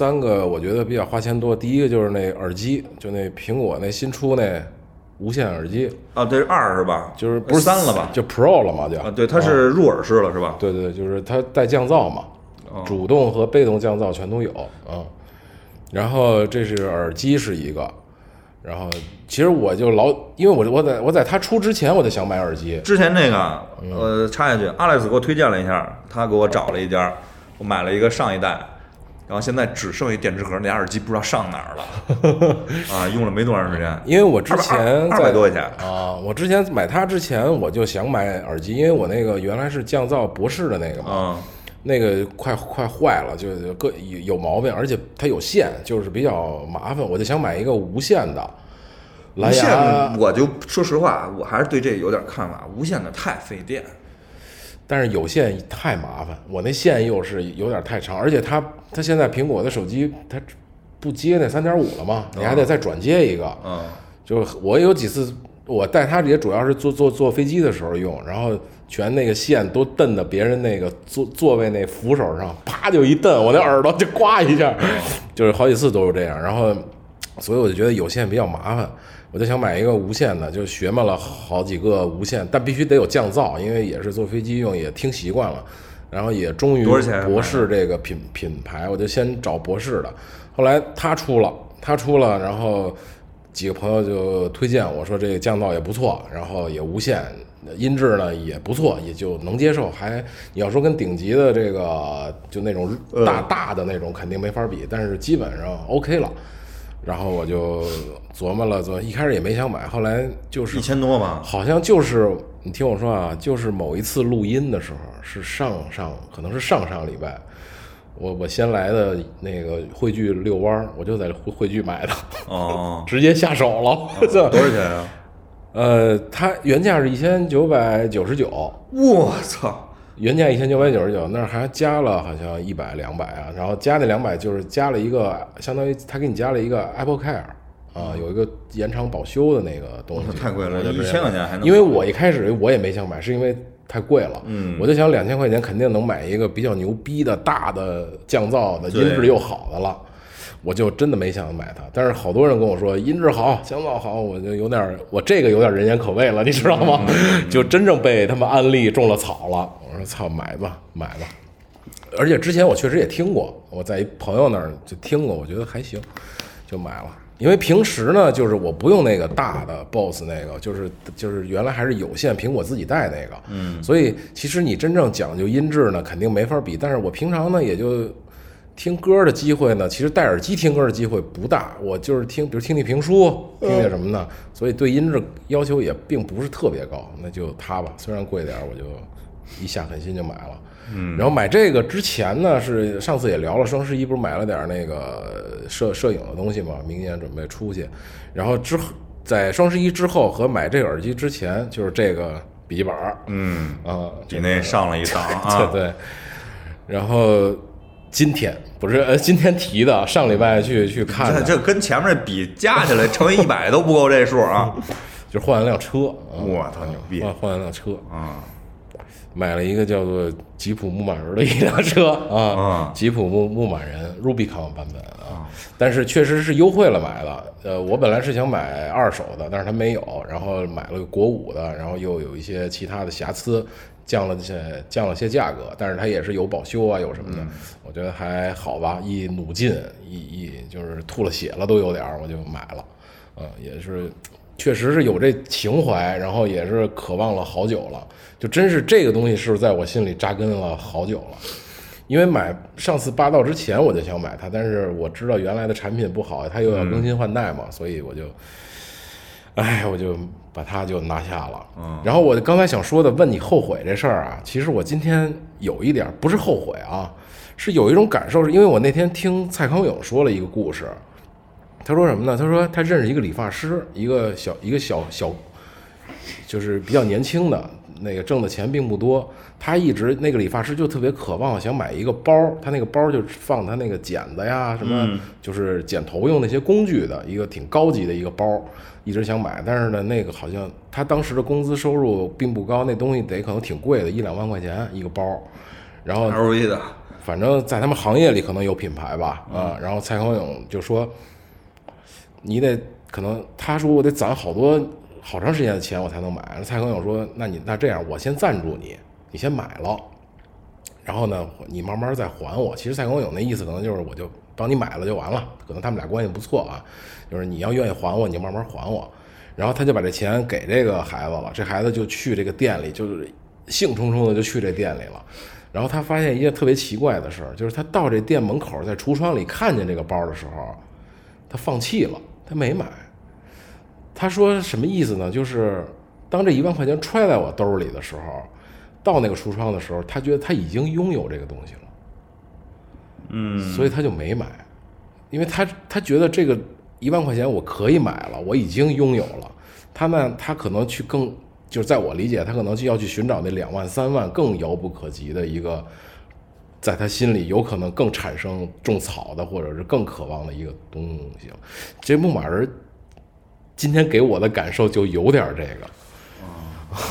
三个，我觉得比较花钱多。第一个就是那耳机，就那苹果那新出那无线耳机，啊，这是二是吧？就是不是三了吧？就 Pro 了嘛，就啊，对，它是入耳式了是吧？对对对，就是它带降噪嘛，主动和被动降噪全都有啊。然后这是耳机是一个，然后其实我就老，因为我我在我在它出之前我就想买耳机，之前那个，呃，插下去，Alex 给我推荐了一下，他给我找了一家，我买了一个上一代，然后现在只剩一电池盒，那俩耳机不知道上哪儿了，啊，用了没多长时间，因为我之前二百多块钱，啊，我之前买它之前我就想买耳机，因为我那个原来是降噪博士的那个嘛，嗯，那个快快坏了，就是各有有毛病，而且它有线，就是比较麻烦，我就想买一个无线的。无蓝牙线，我就说实话，我还是对这有点看法，无线的太费电，但是有线太麻烦，我那线又是有点太长，而且它它现在苹果的手机它不接那三点五了嘛？你还得再转接一个。嗯，就是我有几次我带它也主要是坐坐坐飞机的时候用，然后全那个线都蹬到别人那个座座位那扶手上，啪就一蹬，我那耳朵就刮一下，就是好几次都是这样。然后，所以我就觉得有线比较麻烦，我就想买一个无线的，就学嘛了好几个无线，但必须得有降噪，因为也是坐飞机用，也听习惯了。然后也终于博士这个品品牌，我就先找博士的。后来他出了，他出了，然后几个朋友就推荐我说这个降噪也不错，然后也无线，音质呢也不错，也就能接受。还你要说跟顶级的这个就那种大大的那种肯定没法比，但是基本上 OK 了。然后我就琢磨了琢磨，一开始也没想买，后来就是一千多吧。好像就是你听我说啊，就是某一次录音的时候，是上上可能是上上礼拜，我我先来的那个汇聚遛弯儿，我就在汇汇聚买的，哦，直接下手了。这多少钱啊？呃，它原价是一千九百九十九，我操！原价一千九百九十九，那儿还加了好像一百两百啊，然后加那两百就是加了一个，相当于他给你加了一个 Apple Care 啊，有一个延长保修的那个东西，太贵了一千块钱还能因为我一开始我也没想买，是因为太贵了，嗯我就想两千块钱肯定能买一个比较牛逼的大的降噪的，音质又好的了。我就真的没想买它，但是好多人跟我说音质好、降噪好，我就有点儿，我这个有点人言可畏了，你知道吗？就真正被他们安利种了草了。我说操，买吧，买吧。而且之前我确实也听过，我在一朋友那儿就听过，我觉得还行，就买了。因为平时呢，就是我不用那个大的 BOSS 那个，就是就是原来还是有线苹果自己带那个，嗯，所以其实你真正讲究音质呢，肯定没法比。但是我平常呢，也就听歌的机会呢，其实戴耳机听歌的机会不大，我就是听，比如听听评书，听听什么呢，所以对音质要求也并不是特别高，那就它吧，虽然贵点儿，我就一下狠心就买了。嗯，然后买这个之前呢，是上次也聊了，双十一不是买了点那个摄摄影的东西嘛，明年准备出去，然后之后在双十一之后和买这个耳机之前，就是这个笔记本儿嗯，啊，比那上了一档啊。对对，然后今天不是呃今天提的，上礼拜去去看的，这这跟前面比加起来乘以一百都不够这数啊！就换了辆车，啊我操牛逼换换了辆车，啊，买了一个叫做吉普牧马人的一辆车 啊啊，吉普牧牧马人 Rubicon 版本啊，但是确实是优惠了买的。呃，我本来是想买二手的，但是它没有，然后买了个国五的，然后又有一些其他的瑕疵，降了些降了些价格，但是它也是有保修啊，有什么的，我觉得还好吧。一努劲，一一就是吐了血了都有点儿，我就买了。嗯，也是，确实是有这情怀，然后也是渴望了好久了。就真是这个东西是在我心里扎根了好久了。因为买上次霸道之前我就想买它，但是我知道原来的产品不好，它又要更新换代嘛，所以我就，哎，我就把它就拿下了。嗯然后我刚才想说的问你后悔这事儿啊，其实我今天有一点儿不是后悔啊，是有一种感受，是因为我那天听蔡康永说了一个故事，他说什么呢？他说他认识一个理发师，一个小一个小小，就是比较年轻的那个挣的钱并不多，他一直那个理发师就特别渴望想买一个包，他那个包就放他那个剪子呀什么，就是剪头用那些工具的一个挺高级的一个包，一直想买，但是呢那个好像他当时的工资收入并不高，那东西得可能挺贵的，一两万块钱一个包，然后 LV 的，反正在他们行业里可能有品牌吧，啊，然后蔡康永就说，你得可能他说我得攒好多好长时间的钱我才能买。蔡康永说，那你那这样，我先赞助你，你先买了，然后呢，你慢慢再还我。其实蔡康永那意思可能就是我就帮你买了就完了，可能他们俩关系不错啊，就是你要愿意还我，你就慢慢还我。然后他就把这钱给这个孩子了，这孩子就去这个店里，就是兴冲冲的就去这店里了。然后他发现一件特别奇怪的事，就是他到这店门口，在橱窗里看见这个包的时候，他放弃了，他没买。他说什么意思呢？就是当这一万块钱揣在我兜里的时候，到那个橱窗的时候，他觉得他已经拥有这个东西了，嗯，所以他就没买，因为他他觉得这个一万块钱我可以买了，我已经拥有了。他呢，他可能去更，就是在我理解，他可能就要去寻找那两万三万更遥不可及的一个在他心里有可能更产生种草的，或者是更渴望的一个东西。这牧马人今天给我的感受就有点这个。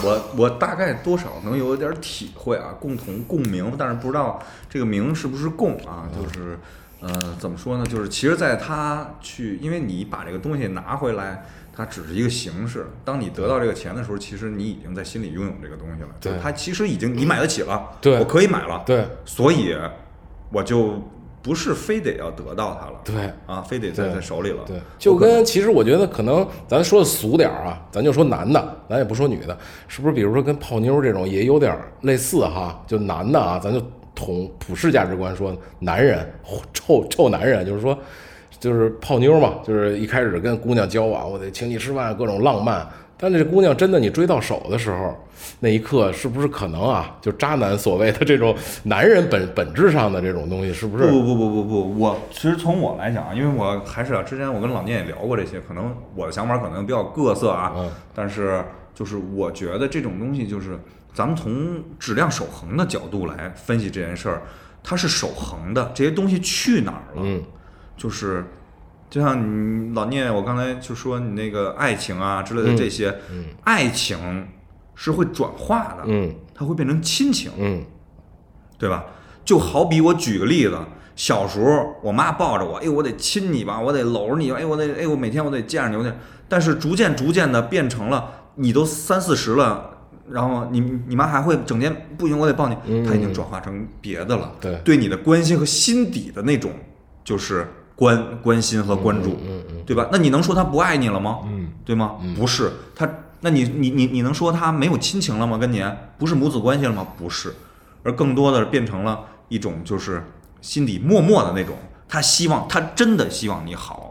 我我大概多少能有点体会啊，共同共鸣，但是不知道这个鸣是不是共啊？就是，呃，怎么说呢？就是其实，在他去，因为你把这个东西拿回来，它只是一个形式。当你得到这个钱的时候，其实你已经在心里拥有这个东西了。对它其实已经你买得起了，对我可以买了，对所以我就不是非得要得到它了，对啊，非得在在手里了，对，就跟其实我觉得可能咱说的俗点儿啊，咱就说男的，咱也不说女的，是不是？比如说跟泡妞这种也有点儿类似哈，就男的啊，咱就统普世价值观说，男人臭臭男人，就是说就是泡妞嘛，就是一开始跟姑娘交往，我得请你吃饭，各种浪漫。但这姑娘真的你追到手的时候，那一刻是不是可能啊？就渣男所谓的这种男人本本质上的这种东西，是不是？不不不不不不，我其实从我来讲，因为我还是啊，之前我跟老聂也聊过这些，可能我的想法可能比较各色啊，嗯但是就是我觉得这种东西就是咱们从质量守恒的角度来分析这件事儿，它是守恒的，这些东西去哪儿了？嗯，就是就像你老聂，我刚才就说你那个爱情啊之类的这些，爱情是会转化的，嗯它会变成亲情，嗯对吧？就好比我举个例子，小时候我妈抱着我，哎，我得亲你吧，我得搂着你吧，哎，我得，哎，我每天我得见着你，我得。但是逐渐逐渐的变成了，你都三四十了，然后你你妈还会整天不行，我得抱你，她已经转化成别的了，对对你的关心和心底的那种就是关关心和关注，对吧？那你能说他不爱你了吗？嗯，对吗？不是，他，那你你你你能说他没有亲情了吗？跟你不是母子关系了吗？不是，而更多的变成了一种就是心底默默的那种，他希望，他真的希望你好。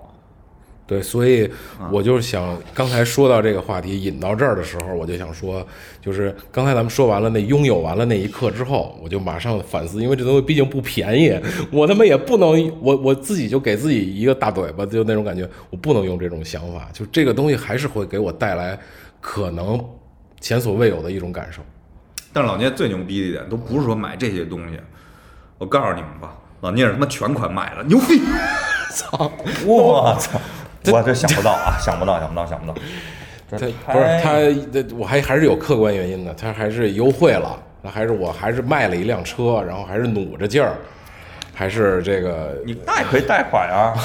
对，所以我就是想刚才说到这个话题引到这儿的时候，我就想说，就是刚才咱们说完了那拥有完了那一刻之后，我就马上反思，因为这东西毕竟不便宜，我他妈也不能，我我自己就给自己一个大嘴巴，就那种感觉，我不能用这种想法，就这个东西还是会给我带来可能前所未有的一种感受。但是老聂最牛逼的一点，都不是说买这些东西，我告诉你们吧，老聂是他妈全款买了，牛逼！操，我操！我这想不到啊，想不到，想不到，想不到。他不是他，这我还还是有客观原因的，他还是优惠了，那还是我还是卖了一辆车，然后还是努着劲儿，还是这个，你贷可以贷款啊。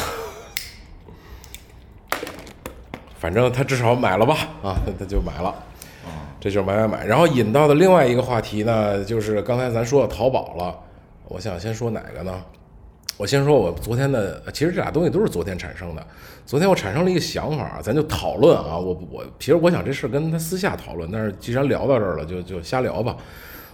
反正他至少买了吧，啊，他他就买了，这就是买买买。然后引到的另外一个话题呢，就是刚才咱说到淘宝了，我想先说哪个呢？我先说我昨天的，其实这俩东西都是昨天产生的。昨天我产生了一个想法，咱就讨论啊。我我其实我想这事跟他私下讨论，但是既然聊到这儿了，就就瞎聊吧。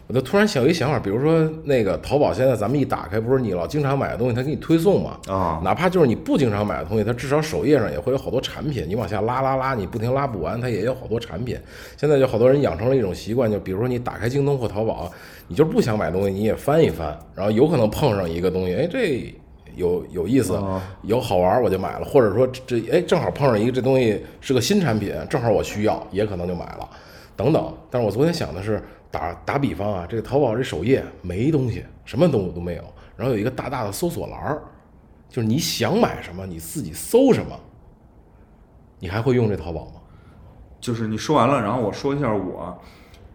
我就突然想有一想法，比如说那个淘宝现在咱们一打开，不是你老经常买的东西，它给你推送嘛？啊哪怕就是你不经常买的东西，它至少首页上也会有好多产品，你往下拉拉拉，你不停拉不完，它也有好多产品。现在就好多人养成了一种习惯，就比如说你打开京东或淘宝，你就是不想买东西，你也翻一翻，然后有可能碰上一个东西，哎，这有有意思，有好玩，我就买了，或者说这哎正好碰上一个这东西是个新产品，正好我需要，也可能就买了，等等。但是我昨天想的是，打打比方啊，这个淘宝这首页没东西，什么东西都没有，然后有一个大大的搜索栏儿。就是你想买什么，你自己搜什么。你还会用这淘宝吗？就是你说完了，然后我说一下我，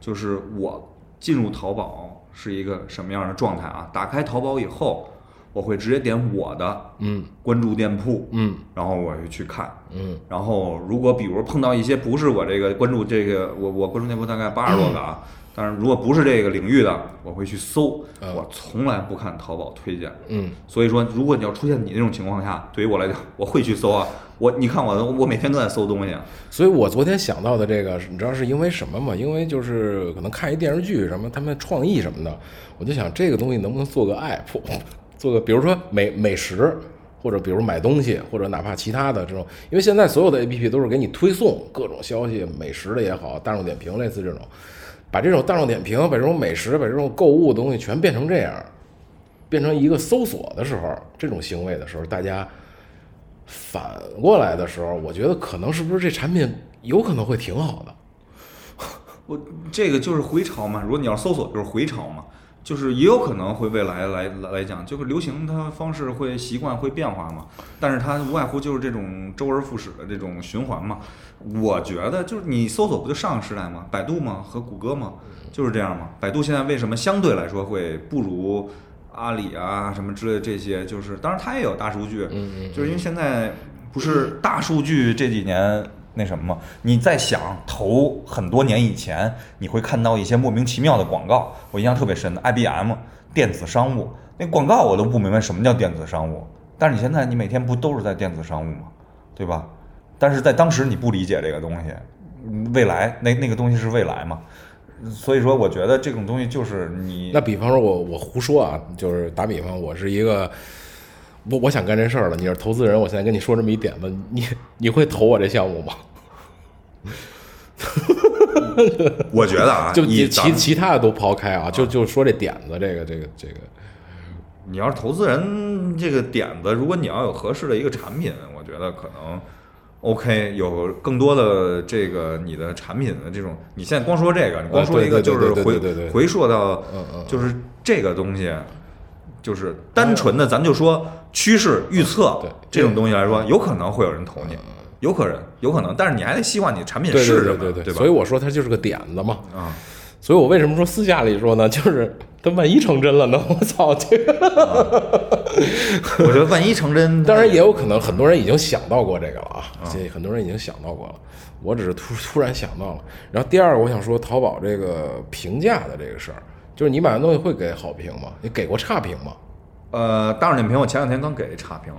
就是我进入淘宝是一个什么样的状态啊？打开淘宝以后，我会直接点我的嗯关注店铺，嗯然后我就去看，嗯然后如果比如碰到一些不是我这个关注这个，我我关注店铺大概八十多个啊，但是如果不是这个领域的，我会去搜，嗯我从来不看淘宝推荐。嗯，所以说，如果你要出现你那种情况下，对于我来讲，我会去搜啊。我你看我，我每天都在搜东西啊。所以我昨天想到的这个，你知道是因为什么吗？因为就是可能看一电视剧什么，他们创意什么的，我就想这个东西能不能做个 app，做个比如说美美食，或者比如买东西，或者哪怕其他的这种，因为现在所有的 app 都是给你推送各种消息，美食的也好，大众点评类似这种，把这种大众点评，把这种美食，把这种购物的东西全变成这样，变成一个搜索的时候，这种行为的时候，大家反过来的时候，我觉得可能是不是这产品有可能会挺好的。我这个就是回潮嘛，如果你要搜索就是回潮嘛。就是也有可能会未来来来来讲，就是流行它方式会习惯会变化嘛，但是它无外乎就是这种周而复始的这种循环嘛。我觉得就是你搜索不就上个时代吗？百度吗？和谷歌吗？就是这样嘛。百度现在为什么相对来说会不如阿里啊什么之类的这些？就是当然它也有大数据，就是因为现在不是大数据这几年。那什么吗？你在想头很多年以前，你会看到一些莫名其妙的广告，我印象特别深的 IBM 电子商务那广告，我都不明白什么叫电子商务。但是你现在你每天不都是在电子商务吗？对吧？但是在当时你不理解这个东西，未来那那个东西是未来嘛？所以说，我觉得这种东西就是你那比方说，我我胡说啊，就是打比方，我是一个。我我想干这事儿了，你是投资人，我现在跟你说这么一点子，你你会投我这项目吗？我觉得啊，就你其其他的都抛开啊，就就说这点子，这个这个这个，你要是投资人，这个点子，如果你要有合适的一个产品，我觉得可能 OK，有更多的这个你的产品的这种，你现在光说这个，你光说一个就是回回溯到，就是这个东西。就是单纯的，咱就说趋势预测这种东西来说，有可能会有人投你，有可能，有可能，但是你还得希望你产品是对对对对所以我说它就是个点子嘛啊，所以我为什么说私下里说呢？就是它万一成真了呢？我操这个！我觉得万一成真，当然也有可能，很多人已经想到过这个了啊，这很多人已经想到过了，我只是突突然想到了。然后第二个，我想说淘宝这个评价的这个事儿。就是你买的东西会给好评吗？你给过差评吗？呃，大众点评我前两天刚给差评，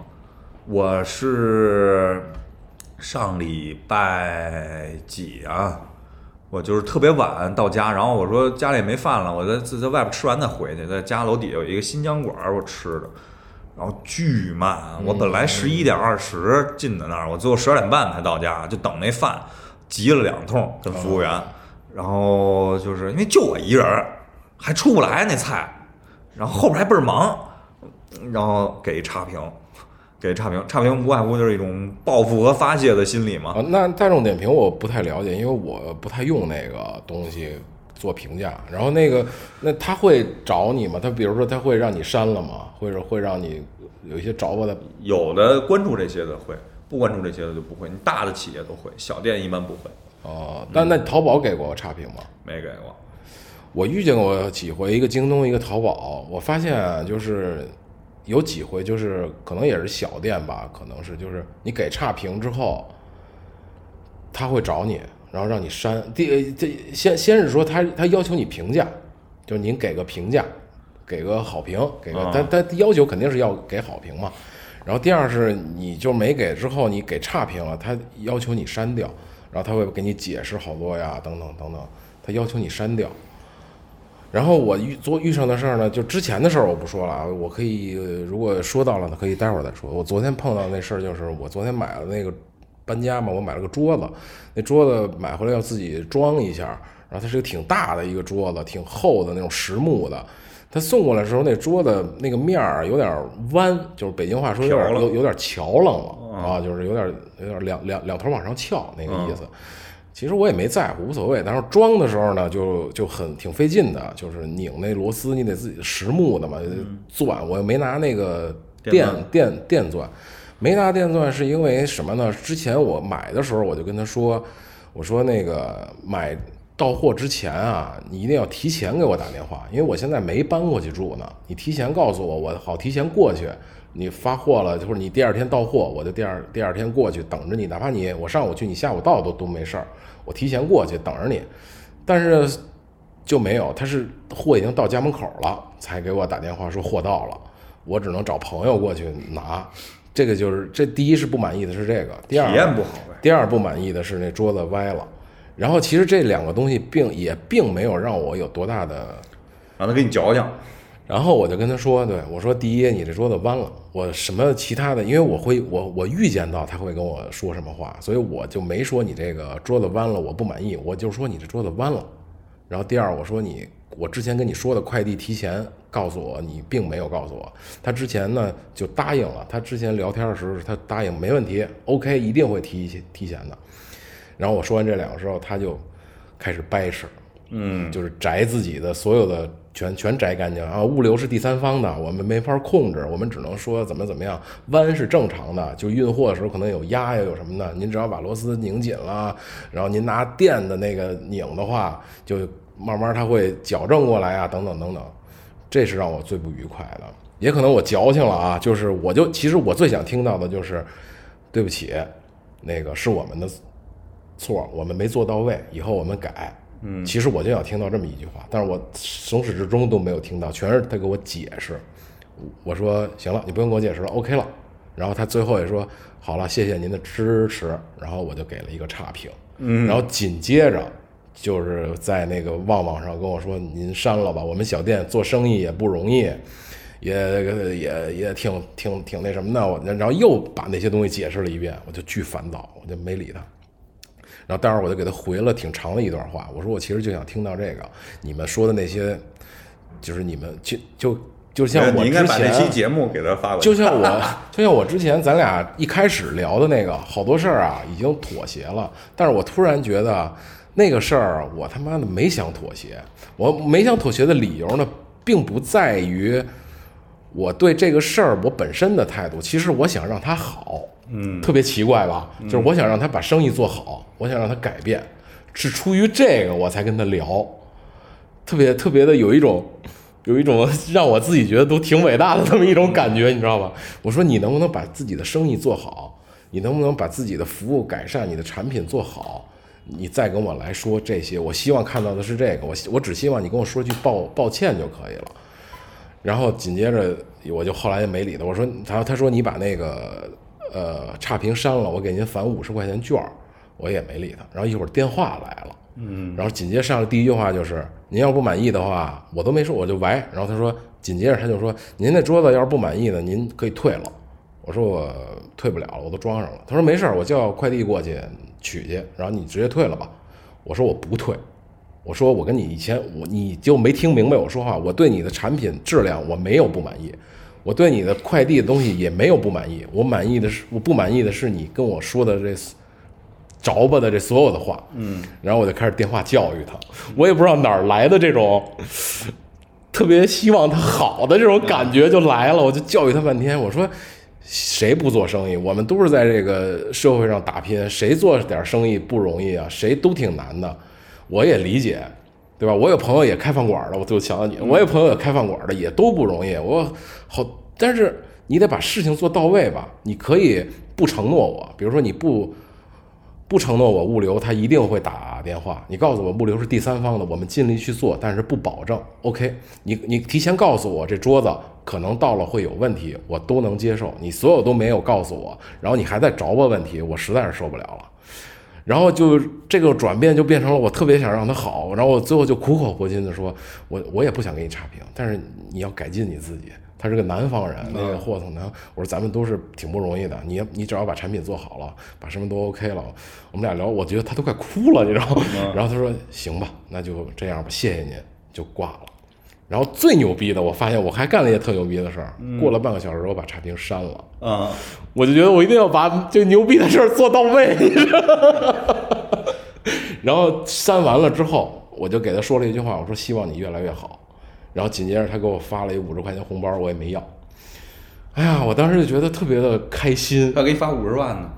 我是上礼拜几啊？我就是特别晚到家，然后我说家里没饭了，我在在外边吃完再回去，在家楼底下有一个新疆馆我吃的，然后巨慢，我本来十一点二十进的那儿，我最后十二点半才到家，就等那饭，急了两通跟服务员，然后就是因为就我一人。还出不来那菜，然后后边还倍儿忙，然后给差评，给差评，差评无外乎就是一种报复和发泄的心理嘛。啊，那大众点评我不太了解，因为我不太用那个东西做评价。然后那个，那他会找你吗？他比如说他会让你删了吗？或者会让你有一些找我的？有的关注这些的会，不关注这些的就不会。你大的企业都会，小店一般不会。哦，但那淘宝给过差评吗？没给过。我遇见过几回，一个京东，一个淘宝。我发现就是有几回，就是可能也是小店吧，可能是就是你给差评之后，他会找你，然后让你删。第这先先是说他他要求你评价，就是您给个评价，给个好评，给个但但要求肯定是要给好评嘛。然后第二是你就没给之后，你给差评了，他要求你删掉，然后他会给你解释好多呀，等等等等，他要求你删掉。然后我遇做遇上的事儿呢，就之前的事儿我不说了啊，我可以如果说到了呢，可以待会儿再说。我昨天碰到那事儿就是，我昨天买了那个搬家嘛，我买了个桌子，那桌子买回来要自己装一下，然后它是个挺大的一个桌子，挺厚的那种实木的。他送过来的时候，那桌子那个面儿有点弯，就是北京话说有点有有点翘楞了啊，就是有点有点两两两头往上翘那个意思。其实我也没在乎，无所谓。但是装的时候呢，就就很挺费劲的，就是拧那螺丝，你得自己实木的嘛，钻。我又没拿那个电电电钻，没拿电钻是因为什么呢？之前我买的时候我就跟他说，我说那个买到货之前啊，你一定要提前给我打电话，因为我现在没搬过去住呢。你提前告诉我，我好提前过去。你发货了，或者你第二天到货，我就第二第二天过去等着你。哪怕你我上午去，你下午到都都没事儿。我提前过去等着你，但是就没有，他是货已经到家门口了，才给我打电话说货到了，我只能找朋友过去拿。这个就是这第一是不满意的是这个，第二体验不好呗。第二不满意的是那桌子歪了。然后其实这两个东西并也并没有让我有多大的让他给你矫情。然后我就跟他说：“对我说，第一，你这桌子弯了。我什么其他的，因为我会，我我预见到他会跟我说什么话，所以我就没说你这个桌子弯了，我不满意。我就说你这桌子弯了。然后第二，我说你，我之前跟你说的快递提前告诉我，你并没有告诉我。他之前呢就答应了，他之前聊天的时候他答应没问题，OK，一定会提提前的。然后我说完这两个之后，他就开始掰扯，嗯，就是摘自己的所有的。”全全摘干净啊！物流是第三方的，我们没法控制，我们只能说怎么怎么样。弯是正常的，就运货的时候可能有压呀，有什么的，您只要把螺丝拧紧了，然后您拿电的那个拧的话，就慢慢它会矫正过来啊，等等等等。这是让我最不愉快的，也可能我矫情了啊，就是我就其实我最想听到的就是，对不起，那个是我们的错，我们没做到位，以后我们改。嗯，其实我就想听到这么一句话，但是我从始至终都没有听到，全是他给我解释。我说行了，你不用给我解释了，OK 了。然后他最后也说好了，谢谢您的支持，然后我就给了一个差评。嗯，然后紧接着就是在那个旺旺上跟我说您删了吧，我们小店做生意也不容易。也也也挺挺挺那什么的，我然后又把那些东西解释了一遍，我就巨烦躁，我就没理他。然后待会儿我就给他回了挺长的一段话，我说我其实就想听到这个，你们说的那些，就是你们就就就像我之前把那期节目给他发过去。就像我，就像我之前咱俩一开始聊的那个，好多事儿啊，已经妥协了。但是我突然觉得那个事儿，我他妈的没想妥协。我没想妥协的理由呢，并不在于我对这个事儿我本身的态度，其实我想让他好。嗯，特别奇怪吧？就是我想让他把生意做好，我想让他改变，是出于这个我才跟他聊。特别特别的有一种，有一种让我自己觉得都挺伟大的这么一种感觉，你知道吧？我说你能不能把自己的生意做好？你能不能把自己的服务改善？你的产品做好？你再跟我来说这些，我希望看到的是这个。我我只希望你跟我说句抱抱歉就可以了。然后紧接着我就后来也没理他，我说他他说你把那个呃差评删了，我给您返五十块钱券儿，我也没理他。然后一会儿电话来了。嗯，然后紧接着上来第一句话就是：“您要不满意的话，我都没说，我就喂。”然后他说，紧接着他就说：“您那桌子要是不满意的，您可以退了。”我说我退不了了，我都装上了。他说没事儿，我叫快递过去取去，然后你直接退了吧。我说我不退，我说我跟你以前我你就没听明白我说话，我对你的产品质量我没有不满意，我对你的快递的东西也没有不满意，我满意的是我不满意的是你跟我说的这着吧的这所有的话，嗯，然后我就开始电话教育他，我也不知道哪儿来的这种特别希望他好的这种感觉就来了，我就教育他半天，我说。谁不做生意？我们都是在这个社会上打拼，谁做点生意不容易啊？谁都挺难的，我也理解，对吧？我有朋友也开饭馆的，我就想到你，我有朋友也开饭馆的，也都不容易。我好，但是你得把事情做到位吧？你可以不承诺我，比如说你不不承诺我物流，他一定会打电话。你告诉我物流是第三方的，我们尽力去做，但是不保证。OK，你你提前告诉我这桌子可能到了会有问题，我都能接受。你所有都没有告诉我，然后你还在找我问题，我实在是受不了了。然后就这个转变就变成了我特别想让他好，然后我最后就苦口婆心的说，我我也不想给你差评，但是你要改进你自己。他是个南方人，那个霍总呢，我说咱们都是挺不容易的，你你只要把产品做好了，把什么都 OK 了，我们俩聊，我觉得他都快哭了，你知道吗？然后他说行吧，那就这样吧，谢谢您，就挂了。然后最牛逼的，我发现我还干了一些特牛逼的事儿，过了半个小时，我把差评删了。啊，我就觉得我一定要把这牛逼的事儿做到位。你知道吗 然后删完了之后，我就给他说了一句话，我说希望你越来越好。然后紧接着他给我发了一五十块钱红包，我也没要。哎呀，我当时就觉得特别的开心。要给你发五十万呢。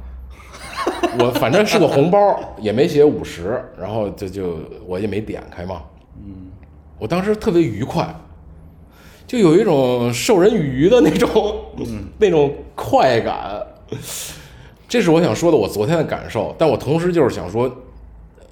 我反正是个红包，也没写五十，然后就就我也没点开嘛。嗯，我当时特别愉快，就有一种授人以鱼的那种、那种快感。这是我想说的，我昨天的感受。但我同时就是想说，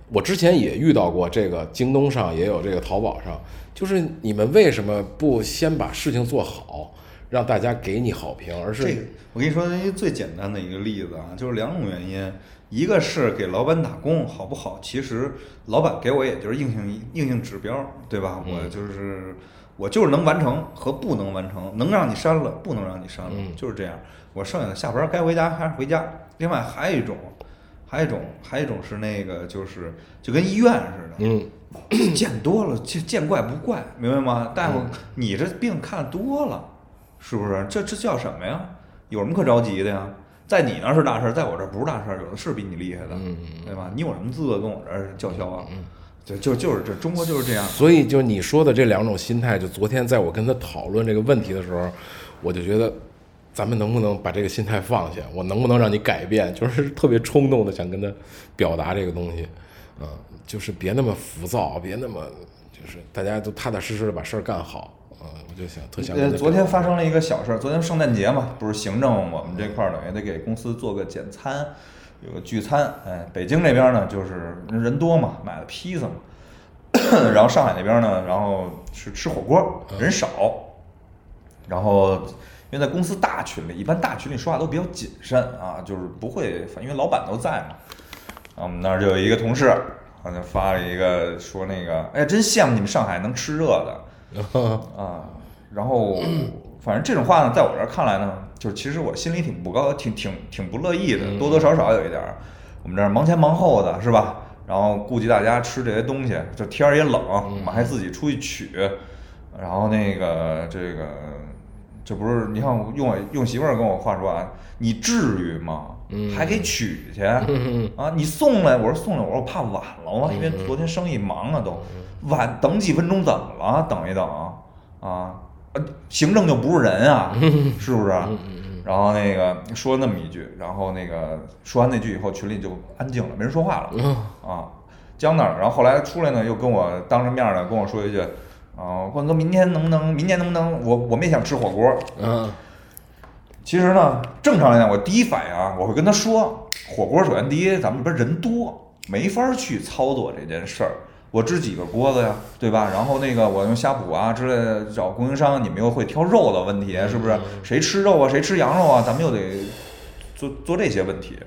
我之前也遇到过这个，京东上也有这个，淘宝上，就是你们为什么不先把事情做好，让大家给你好评，而是这个，我跟你说一个最简单的一个例子啊，就是两种原因，一个是给老板打工好不好，其实老板给我也就是硬性硬性指标，对吧？我就是我就是能完成和不能完成，能让你删了，不能让你删了，就是这样。我剩下的下班该回家还是回家。另外还有一种，还有一种，还有一种是那个就是就跟医院似的，嗯，见多了见见怪不怪，明白吗？大夫，你这病看多了，是不是？这这叫什么呀？有什么可着急的呀？在你那儿是大事儿，在我这儿不是大事儿，有的是比你厉害的，嗯对吧？你有什么资格跟我这儿叫嚣啊？就就就是这中国就是这样。所以就你说的这两种心态，就昨天在我跟他讨论这个问题的时候，我就觉得，咱们能不能把这个心态放下？我能不能让你改变？就是特别冲动的想跟他表达这个东西，嗯，就是别那么浮躁，别那么，就是大家都踏踏实实的把事儿干好，嗯，我就想特想呃，昨天发生了一个小事儿，昨天圣诞节嘛，不是行政我们这块儿等于得给公司做个简餐，有个聚餐。哎，北京这边呢就是人多嘛，买了披萨嘛，然后上海那边呢，然后是吃火锅，人少，然后因为在公司大群里，一般大群里说话都比较谨慎啊，就是不会，因为老板都在嘛。然后我们那儿就有一个同事，好像发了一个说那个，哎呀，真羡慕你们上海能吃热的。啊，然后 反正这种话呢，在我这儿看来呢，就是其实我心里挺不高，挺挺挺不乐意的，多多少少有一点儿。我们这儿忙前忙后的是吧？然后顾及大家吃这些东西，这天儿也冷，我们还自己出去取，然后那个这个，这不是你看我用我用媳妇儿跟我话说啊，你至于吗？还给取去啊？你送来，我说送来，我说我怕晚了嘛，因为昨天生意忙啊都，晚等几分钟怎么了？等一等啊，呃，行政就不是人啊，是不是？然后那个说那么一句，然后那个说完那句以后，群里就安静了，没人说话了啊，僵那儿。然后后来出来呢，又跟我当着面的跟我说一句，啊，冠哥，明天能不能？明天能不能？我我们也想吃火锅。嗯其实呢，正常来讲，我第一反应啊，我会跟他说，火锅首先第一，咱们这边人多，没法去操作这件事儿。我支几个锅子呀，对吧？然后那个我用虾哺啊之类的找供应商，你们又会挑肉的问题，是不是？谁吃肉啊？谁吃羊肉啊？咱们又得做做这些问题。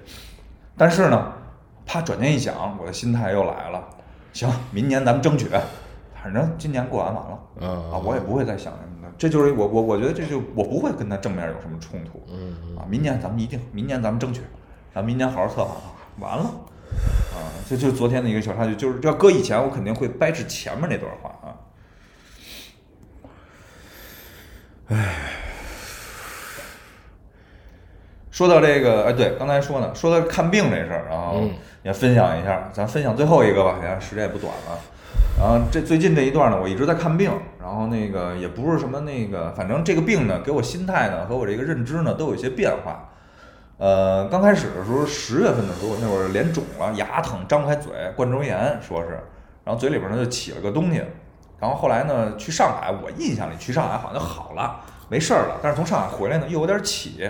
但是呢，啪转念一想，我的心态又来了，行，明年咱们争取，反正今年过完完了。嗯啊，我也不会再想什么的，这就是我我我觉得这就我不会跟他正面有什么冲突，嗯啊，明年咱们一定，明年咱们争取，咱们明年好好策划，完了，啊，这就是昨天的一个小插曲，就是要搁以前我肯定会掰扯前面那段话啊，说到这个，哎，对，刚才说呢，说到看病这事儿，然后也分享一下，咱分享最后一个吧，你看时间也不短了。然后这最近这一段呢，我一直在看病，然后那个也不是什么那个，反正这个病呢，给我心态呢和我这个认知呢都有一些变化。呃，刚开始的时候，十月份的时候，那会儿脸肿了，牙疼，张不开嘴，冠周炎说是，然后嘴里边呢就起了个东西。然后后来呢，去上海，我印象里去上海好像好了，没事儿了。但是从上海回来呢，又有点起，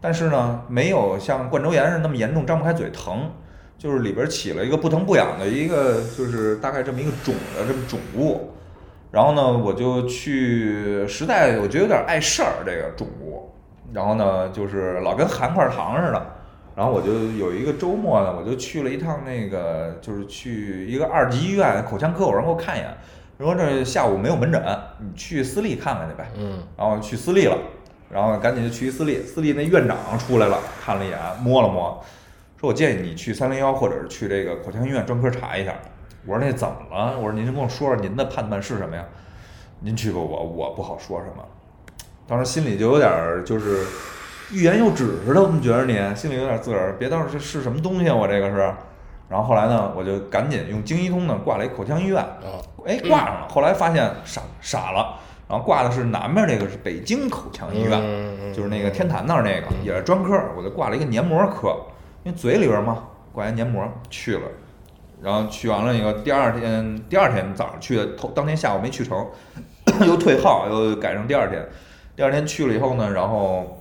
但是呢，没有像冠周炎是那么严重，张不开嘴疼，就是里边起了一个不疼不痒的一个，就是大概这么一个肿的这么肿物。然后呢，我就去，实在我觉得有点碍事儿这个肿物，然后呢，就是老跟含块糖似的。然后我就有一个周末呢，我就去了一趟那个，就是去一个二级医院口腔科，我让给我看一眼。说这下午没有门诊，你去私立看看去呗。嗯然后去私立了，然后赶紧就去私立。私立那院长出来了，看了一眼，摸了摸，说我建议你去三零幺或者是去这个口腔医院专科查一下。我说那怎么了？我说您跟我说说您的判断是什么呀？您去吧我，我不好说什么。当时心里就有点儿就是欲言又止似的，我怎么觉得你心里有点自个儿，别到时候这是什么东西啊？我这个是。然后后来呢，我就赶紧用京医通呢挂了一口腔医院，啊哎，挂上了。后来发现傻傻了，然后挂的是南边这个是北京口腔医院，嗯就是那个天坛那儿那个也是专科，我就挂了一个黏膜科，因为嘴里边嘛挂一黏膜去了，然后去完了以后，第二天第二天早上去的，头当天下午没去成，又退号，又改成第二天。第二天去了以后呢，然后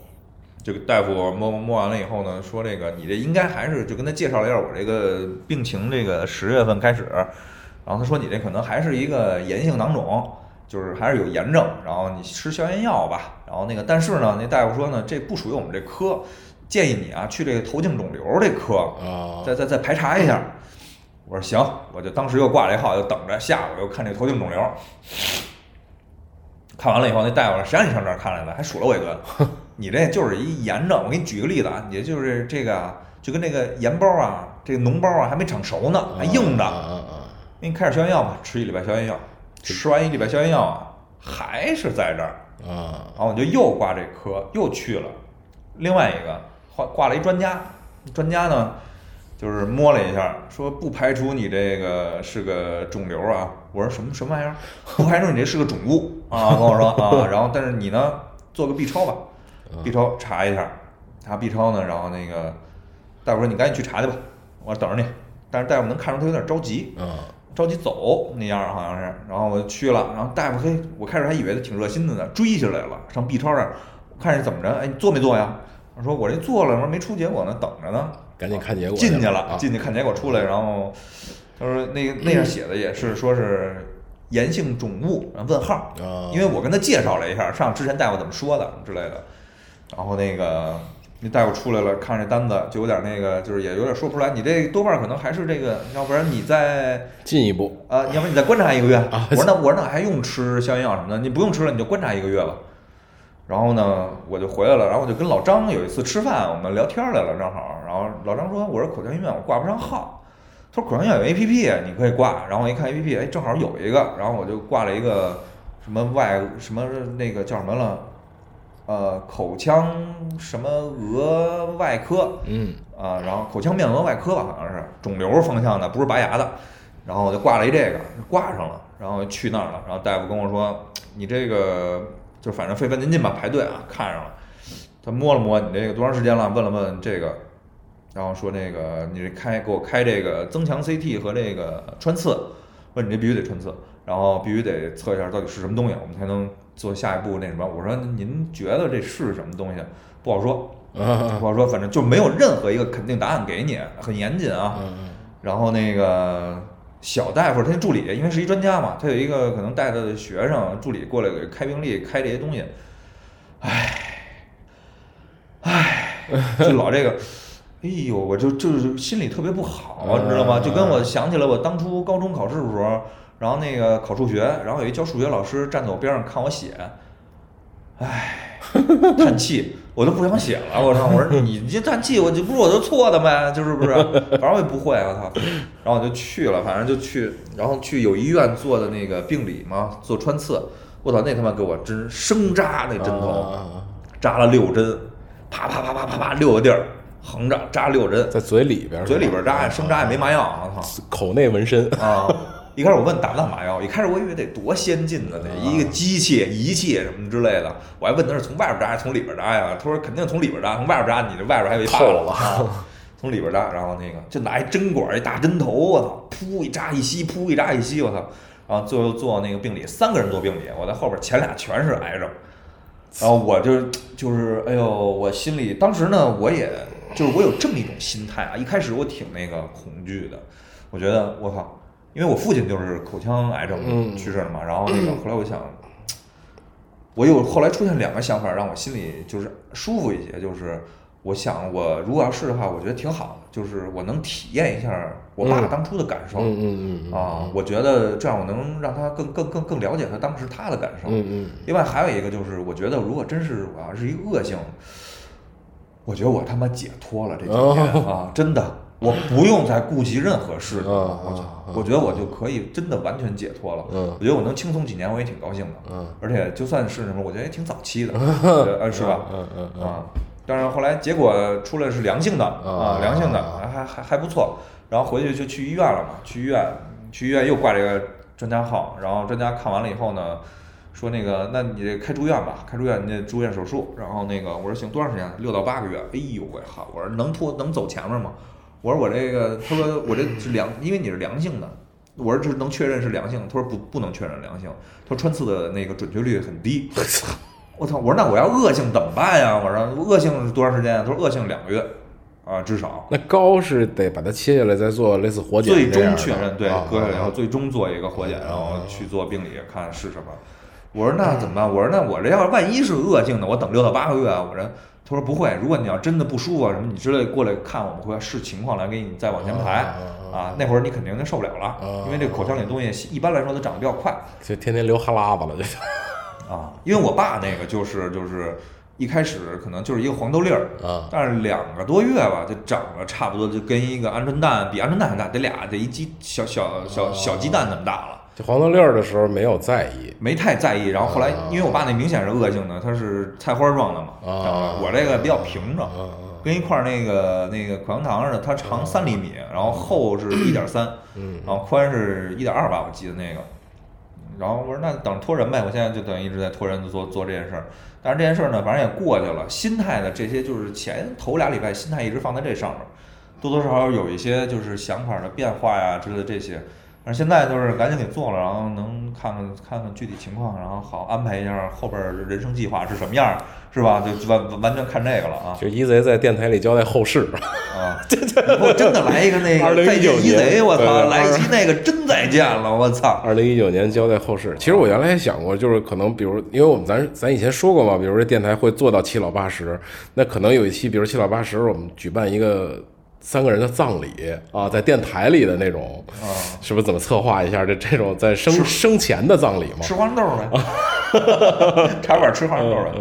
这个大夫摸摸完了以后呢，说这个你这应该还是就跟他介绍了一下我这个病情，这个十月份开始，然后他说你这可能还是一个炎性囊肿，就是还是有炎症，然后你吃消炎药吧，然后那个但是呢，那大夫说呢，这不属于我们这科，建议你啊去这个头颈肿瘤这科，啊再再再排查一下。我说行，我就当时又挂了一号，就等着下午又看这头颈肿瘤。看完了以后，那大夫说：“谁让你上这儿看来的？还数了我一顿。你这就是一炎症。我给你举个例子啊，你就是这个啊，就跟这个盐包啊，这个脓包啊，还没长熟呢，还硬着。啊啊啊给你开点消炎药吧，吃一礼拜消炎药。吃完一礼拜消炎药啊，还是在这儿。啊然后我就又挂这科，又去了。另外一个挂挂了一专家，专家呢，就是摸了一下，说不排除你这个是个肿瘤啊。我说什么什么玩意儿？不排除你这是个肿物啊，跟我说啊。然后但是你呢，做个 B 超吧，B 超查一下，查 B 超呢，然后那个大夫说你赶紧去查去吧，我等着你。但是大夫能看出他有点着急，嗯着急走那样好像是，然后我就去了，然后大夫嘿，我开始还以为他挺热心的呢，追起来了，上 B 超那儿，我看是怎么着，哎，你做没做呀？我说我这做了，我说没出结果呢，等着呢。赶紧看结果进去了，啊进去看结果出来，然后他说那个那样写的也是说是炎性肿物，然后问号，啊因为我跟他介绍了一下，上之前大夫怎么说的之类的，然后那个那大夫出来了，看这单子就有点那个，就是也有点说不出来，你这多半可能还是这个，要不然你再进一步啊，要不然你再观察一个月。啊我说那我说那还用吃消炎药什么的？你不用吃了，你就观察一个月吧。然后呢，我就回来了，然后我就跟老张有一次吃饭，我们聊天来了，正好，然后老张说，我说口腔医院我挂不上号，他说口腔医院有 A P P，你可以挂。然后我一看 A P P，哎，正好有一个，然后我就挂了一个什么外什么那个叫什么了，呃，口腔什么额外科，嗯啊，然后口腔面额外科吧，好像是肿瘤方向的，不是拔牙的。然后我就挂了一这个，挂上了，然后去那儿了。然后大夫跟我说：“你这个就反正费半斤劲吧，排队啊，看上了。”他摸了摸你这个多长时间了，问了问这个，然后说那个你这开给我开这个增强 CT 和这个穿刺，问你这必须得穿刺，然后必须得测一下到底是什么东西，我们才能做下一步那什么。我说您觉得这是什么东西？不好说，啊不好说，反正就没有任何一个肯定答案给你，很严谨啊。嗯然后那个小大夫他那助理，因为是一专家嘛，他有一个可能带的学生助理过来给开病历开这些东西，唉，唉，就老这个。哎呦，我就就是心里特别不好，你知道吗？就跟我想起来我当初高中考试的时候，然后那个考数学，然后有一教数学老师站在我边上看我写，唉，叹气，我都不想写了。我操！我说你这叹气，我就不是我的错的呗，就是不是？反正我也不会，我操！然后我就去了，反正就去，然后去有医院做的那个病理嘛，做穿刺。我操，那他妈给我针生扎那针头，啊扎了六针，啪啪啪啪啪啪六个地儿，横着扎六针，在嘴里边儿，嘴里边扎，生扎也没麻药，我操！口内纹身啊！一开始我问打不打麻药，一开始我以为得多先进的，得一个机器、仪器什么之类的。我还问他是从外边扎还是从里边扎呀？他说肯定从里边扎，从外边扎你这外边还有一疤透了啊。从里边扎，然后那个就拿一针管一大针头，我操，噗一扎一吸，噗一扎一吸，我操。然后最后做那个病理，三个人做病理，我在后边前俩全是癌症。然后我就就是，哎呦，我心里当时呢，我也就是我有这么一种心态啊。一开始我挺那个恐惧的，我觉得我靠，因为我父亲就是口腔癌症嗯去世了嘛。然后那个后来我想，我有后来出现两个想法，让我心里就是舒服一些，就是我想我如果要是的话，我觉得挺好的，就是我能体验一下我爸嗯当初的感受。嗯嗯嗯啊，我觉得这样我能让他更更更更了解他当时他的感受。嗯嗯另外还有一个就是，我觉得如果真是我要是一恶性，我觉得我他妈解脱了这几年啊，真的，我不用再顾及任何事情我觉得我就可以真的完全解脱了。嗯我觉得我能轻松几年，我也挺高兴的。嗯而且就算是什么，我觉得也挺早期的，我觉得呃是吧？嗯嗯嗯啊，但是后来结果出来是良性的啊，良性的还还还不错。然后回去就去医院了嘛，去医院去医院又挂这个专家号，然后专家看完了以后呢，说那个那你这开住院吧，开住院你得住院手术。然后那个我说行，多长时间？六到八个月。哎呦喂好，我说能拖能走前面吗？我说我这个，他说我这是良，因为你是良性的。我说这能确认是良性，他说不不能确认良性，他说穿刺的那个准确率很低。我操！我说那我要恶性怎么办呀？我说恶性是多长时间？他说恶性两个月啊，至少。那高是得把它切下来再做类似活检最终确认对啊割下来以啊后，最终做一个活检，啊然后去做病理看是什么。我说那怎么办？我说那我这要是万一是恶性的，我等六到八个月啊。我说他说不会，如果你要真的不舒服啊什么，你之类过来看我们会视情况来给你再往前排啊。那会儿你肯定就受不了了，因为这口腔里的东西一般来说都长得比较快。就天天流哈喇子了，就啊，因为我爸那个就是就是一开始可能就是一个黄豆粒儿，啊但是两个多月吧，就长了差不多就跟一个鹌鹑蛋比鹌鹑蛋还大，得俩得一鸡小小小小鸡蛋那么大了。就黄豆粒儿的时候没有在意，没太在意，然后后来因为我爸那明显是恶性的，它是菜花状的嘛，我这个比较平整，啊跟一块儿那个那个口香糖似的，它长三厘米，然后厚是一点三，嗯然后宽是一点二吧，我记得那个。然后我说那等托人呗，我现在就等于一直在托人做做这件事儿。但是这件事儿呢，反正也过去了，心态的这些就是前头俩礼拜心态一直放在这上面，多多少少有一些就是想法的变化呀之类的这些。但是现在就是赶紧给做了，然后能看看看看具体情况，然后好安排一下后边儿人生计划是什么样儿，是吧？就完完全看这个了啊就一贼在电台里交代后事，啊！以后真的来一个那个再见一贼，我操！来一期那个真再见了，我操！二零一九年交代后事。其实我原来也想过，就是可能，比如，因为我们咱咱以前说过嘛，比如这电台会做到七老八十，那可能有一期，比如七老八十，我们举办一个三个人的葬礼啊，在电台里的那种，啊，是不是怎么策划一下这这种在生生前的葬礼嘛？吃花生豆儿呗，茶馆吃花生豆儿呗。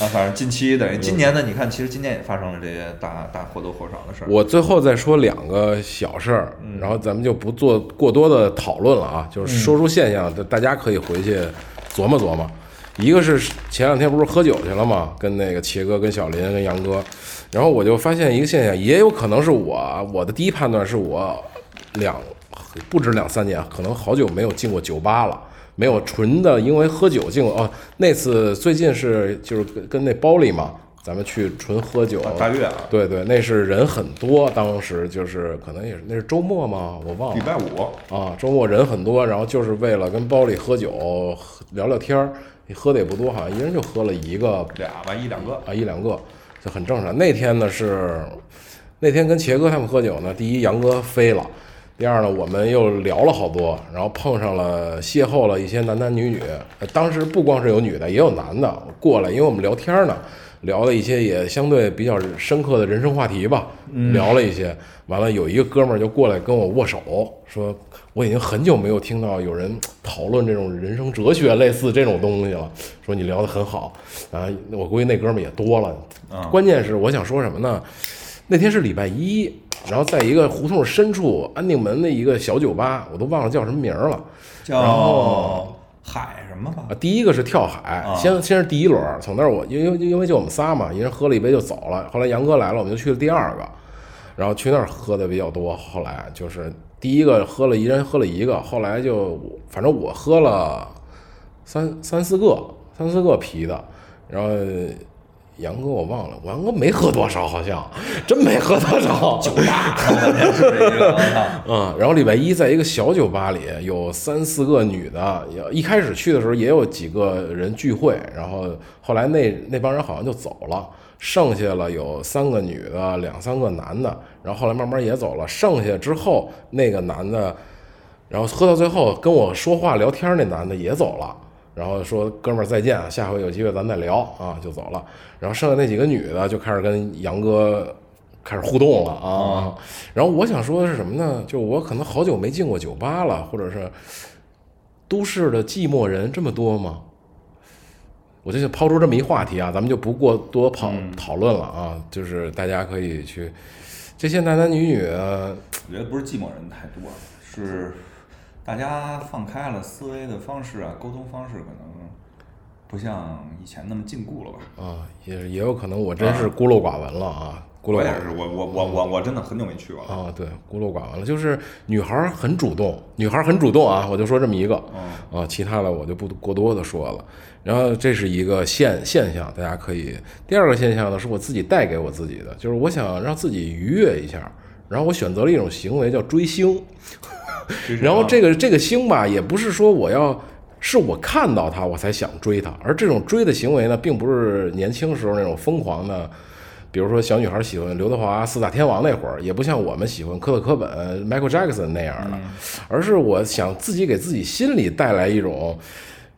啊，反正近期等于今年呢，你看，其实今年也发生了这些大大或多或少的事儿。我最后再说两个小事儿，然后咱们就不做过多的讨论了啊，就是说出现象，大家可以回去琢磨琢磨。一个是前两天不是喝酒去了嘛，跟那个茄哥、跟小林、跟杨哥，然后我就发现一个现象，也有可能是我我的第一判断是我两不止两三年，可能好久没有进过酒吧了。没有纯的，因为喝酒进过哦。那次最近是就是跟跟那包里嘛，咱们去纯喝酒，大悦啊，对对，那是人很多，当时就是可能也是那是周末吗？我忘了礼拜五啊，周末人很多，然后就是为了跟包里喝酒聊聊天儿，你喝的也不多，好像一人就喝了一个俩吧，一两个。啊一两个，就很正常。那天呢是那天跟茄哥他们喝酒呢，第一杨哥飞了。第二呢，我们又聊了好多，然后碰上了邂逅了一些男男女女。当时不光是有女的，也有男的过来，因为我们聊天呢，聊了一些也相对比较深刻的人生话题吧，聊了一些。完了，有一个哥们儿就过来跟我握手，说我已经很久没有听到有人讨论这种人生哲学类似这种东西了，说你聊得很好。啊，我估计那哥们儿也多了。关键是我想说什么呢？那天是礼拜一，然后在一个胡同深处安定门的一个小酒吧，我都忘了叫什么名儿了。然后叫海什么吧啊，？第一个是跳海，先先是第一轮，从那儿我因为因为就我们仨嘛，一人喝了一杯就走了。后来杨哥来了，我们就去了第二个，然后去那儿喝的比较多。后来就是第一个喝了一人喝了一个，后来就反正我喝了三三四个三四个啤的，然后。杨哥我忘了，杨哥没喝多少，好像真没喝多少。酒吧 嗯，然后礼拜一在一个小酒吧里，有三四个女的。一开始去的时候也有几个人聚会，然后后来那那帮人好像就走了，剩下了有三个女的，两三个男的。然后后来慢慢也走了，剩下之后那个男的，然后喝到最后跟我说话聊天那男的也走了。然后说哥们儿再见啊，下回有机会咱再聊啊，就走了。然后剩下那几个女的就开始跟杨哥开始互动了啊。然后我想说的是什么呢？就我可能好久没进过酒吧了，或者是都市的寂寞人这么多吗？我就想抛出这么一话题啊，咱们就不过多讨讨论了啊，就是大家可以去这些男男女女，我觉得不是寂寞人太多了，是大家放开了思维的方式啊，沟通方式可能不像以前那么禁锢了吧。啊，也也有可能我真是孤陋寡闻了啊，孤陋寡闻我我我我我我真的很久没去过了。啊，对，孤陋寡闻了。就是女孩儿很主动，女孩儿很主动啊，我就说这么一个啊，其他的我就不过多的说了。然后这是一个现现象，大家可以。第二个现象呢，是我自己带给我自己的，就是我想让自己愉悦一下，然后我选择了一种行为叫追星。然后这个这个星吧，也不是说我要，是我看到他我才想追他，而这种追的行为呢，并不是年轻时候那种疯狂的，比如说小女孩喜欢刘德华四大天王那会儿，也不像我们喜欢科特·科本、Michael Jackson 那样的，而是我想自己给自己心里带来一种，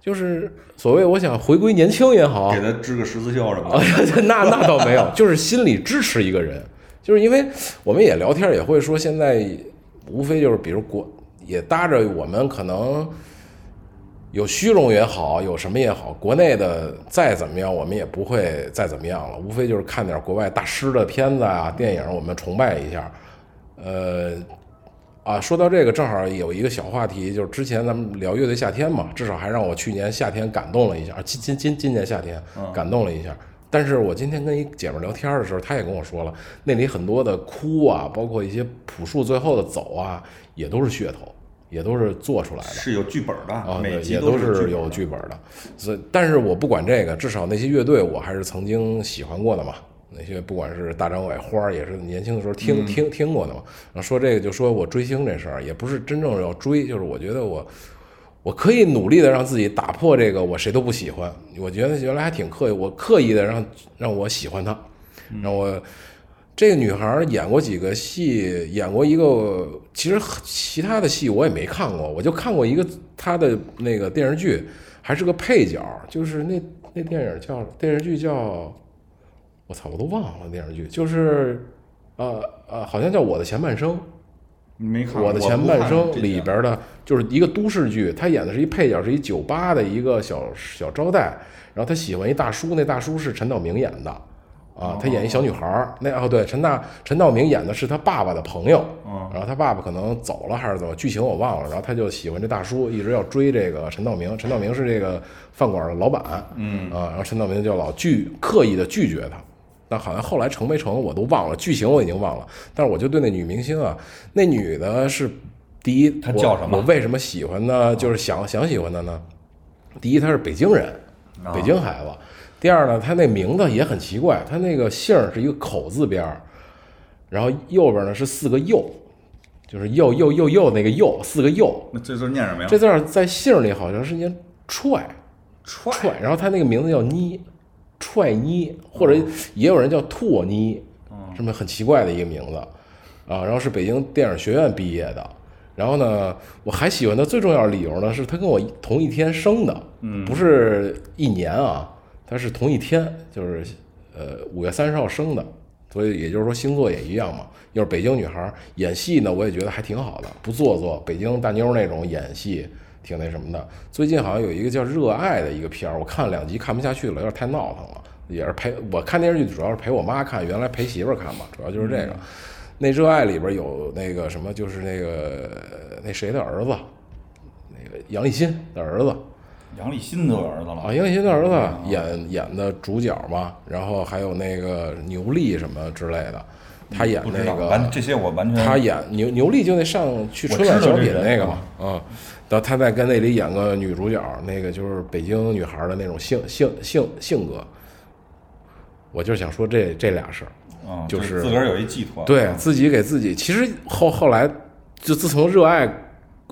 就是所谓我想回归年轻也好，给他织个十字绣什么啊的。那那倒没有，就是心里支持一个人，就是因为我们也聊天也会说，现在无非就是比如国也搭着我们可能有虚荣也好，有什么也好，国内的再怎么样，我们也不会再怎么样了，无非就是看点国外大师的片子啊、电影，我们崇拜一下，呃。啊，说到这个，正好有一个小话题，就是之前咱们聊乐队夏天嘛，至少还让我去年夏天感动了一下，啊今今今今年夏天感动了一下。但是我今天跟一姐们聊天的时候，她也跟我说了，那里很多的哭啊，包括一些朴树最后的走啊，也都是噱头，也都是做出来的。是有剧本的，啊，每对，也集都是有剧剧本的。所以，但是我不管这个，至少那些乐队我还是曾经喜欢过的嘛。那些不管是大张伟、花儿，也是年轻的时候听、听听过的嘛。然后说这个，就说我追星这事儿，也不是真正要追，就是我觉得我我可以努力的让自己打破这个我谁都不喜欢。我觉得原来还挺刻意，我刻意的让让我喜欢他，让我。这个女孩演过几个戏，演过一个，其实其他的戏我也没看过，我就看过一个她的那个电视剧，还是个配角，就是那那电影叫电视剧叫，我操，我都忘了电视剧，就是呃呃，好像叫《我的前半生》。没看我的前半生里边的，就是一个都市剧，她演的是一配角，是一酒吧的一个小小招待，然后她喜欢一大叔，那大叔是陈道明演的，啊，他演一小女孩儿，那哦对，陈大陈道明演的是他爸爸的朋友，嗯然后他爸爸可能走了还是怎么，剧情我忘了，然后他就喜欢这大叔，一直要追这个陈道明，陈道明是这个饭馆的老板，嗯啊，然后陈道明就老拒刻意的拒绝他。但好像后来成没成我都忘了，剧情我已经忘了。但是我就对那女明星啊，那女的是第一，她叫什么我为什么喜欢呢？就是想想喜欢她呢？第一，她是北京人，啊北京孩子。第二呢，他那名字也很奇怪，他那个姓儿是一个口字边儿，然后右边呢是四个右，就是右右右右那个右，四个右。那这字念什么呀？这字儿在姓里好像是念踹，踹踹，然后他那个名字叫妮，踹妮，或者也有人叫拓妮，这么很奇怪的一个名字啊。然后是北京电影学院毕业的。然后呢，我还喜欢他最重要的理由呢，是他跟我同一天生的，嗯不是一年啊，他是同一天，就是呃五月三十号生的，所以也就是说星座也一样嘛。要是北京女孩儿演戏呢，我也觉得还挺好的，不做作，北京大妞那种演戏挺那什么的。最近好像有一个叫《热爱》的一个片儿，我看了两集看不下去了，有点太闹腾了。也是陪我看电视剧，主要是陪我妈看，原来陪媳妇儿看嘛，主要就是这个。那《热爱》里边有那个什么，就是那个那谁的儿子，那个杨立新的儿子，杨立新的儿子了。啊，杨立新的儿子演演的主角嘛，然后还有那个牛莉什么之类的，他演那个完这些我完全他演牛牛莉就那上去春晚小品的那个嘛，啊，然后他在跟那里演个女主角，那个就是北京女孩的那种性性性性格。我就是想说这这俩事儿，嗯就是自个儿有一寄托，嗯对自己给自己，其实后后来就自从热爱，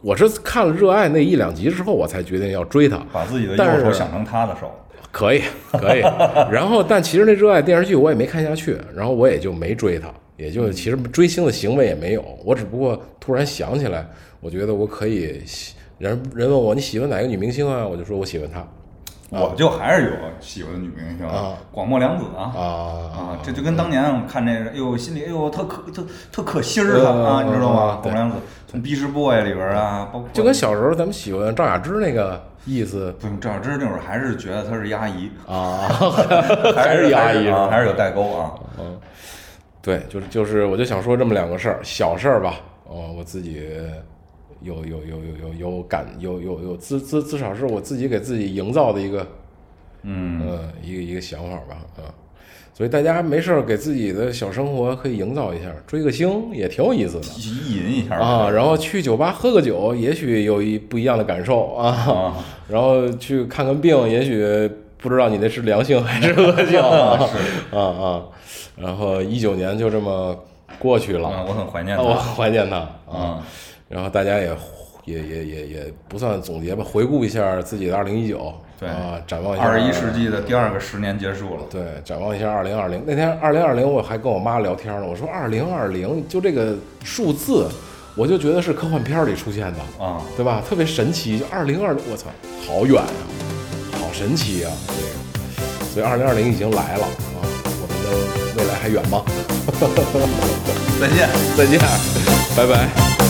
我是看了热爱那一两集之后，我才决定要追他。把自己的右手想成他的手，可以，可以。然后，但其实那热爱电视剧我也没看下去，然后我也就没追他，也就其实追星的行为也没有。我只不过突然想起来，我觉得我可以。人人问我你喜欢哪个女明星啊？我就说我喜欢她我就还是有喜欢的女明星啊，广末凉子啊。啊。啊，这就跟当年我看这个，哎呦，心里哎呦，特可特特可心儿他啊，知道吗？广末凉子从《逼士 boy》里边啊，包括就跟小时候咱们喜欢赵雅芝那个意思。不用赵雅芝那会儿还是觉得她是阿姨，啊，还是阿姨 啊，还是有代沟啊。对，就是就是，我就想说这么两个事儿，小事儿吧。哦，我自己有有有有有有感有有有至至至少是我自己给自己营造的一个嗯，呃一个一个想法吧啊。所以大家没事儿给自己的小生活可以营造一下，追个星也挺有意思的意淫一下啊。然后去酒吧喝个酒，也许有一不一样的感受啊。啊，然后去看看病，也许不知道你那是良性还是恶性啊 啊啊！然后一九年就这么过去了，嗯，我很怀念啊我。很怀念他啊嗯。然后大家也也也也也不算总结吧，回顾一下自己的二零一九，对啊，展望一下二十一世纪的第二个十年结束了，对，展望一下二零二零。那天二零二零，我还跟我妈聊天呢，我说二零二零就这个数字，我就觉得是科幻片里出现的，啊，对吧？特别神奇，就二零二零，我操，好远啊，好神奇啊！这个，所以二零二零已经来了啊，我们的未来还远吗？再见。再见，拜拜。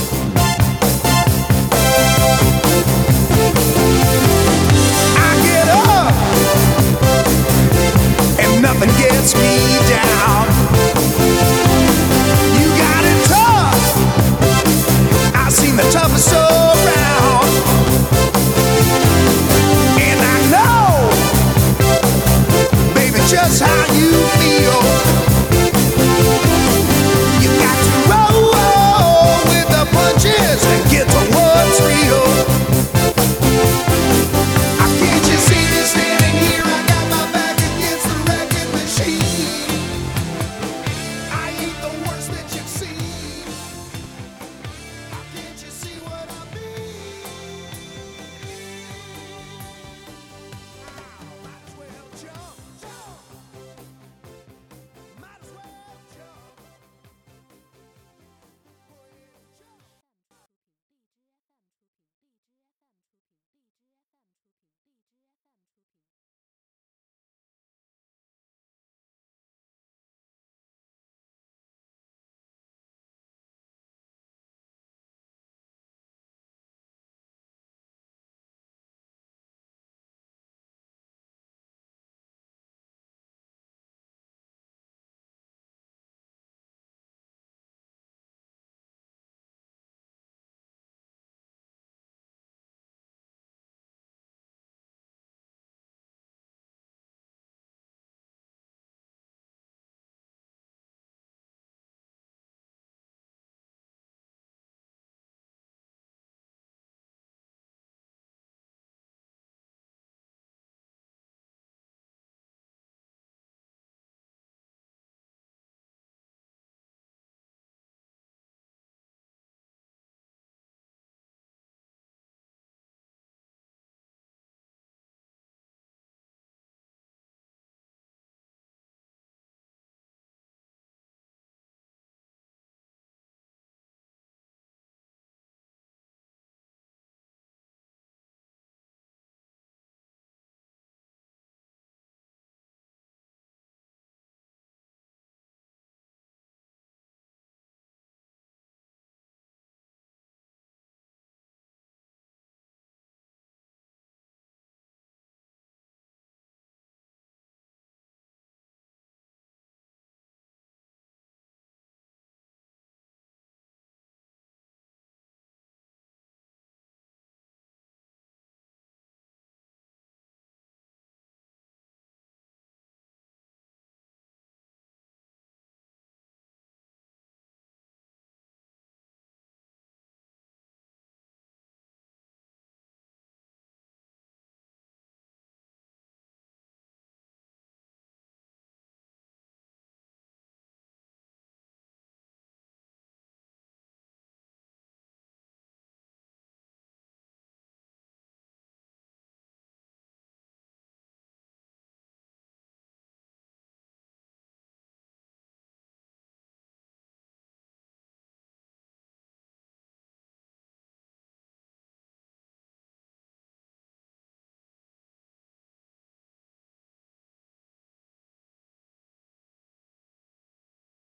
nothing gets me down. You got it tough. I've seen the toughest around. And I know, baby, just how you feel.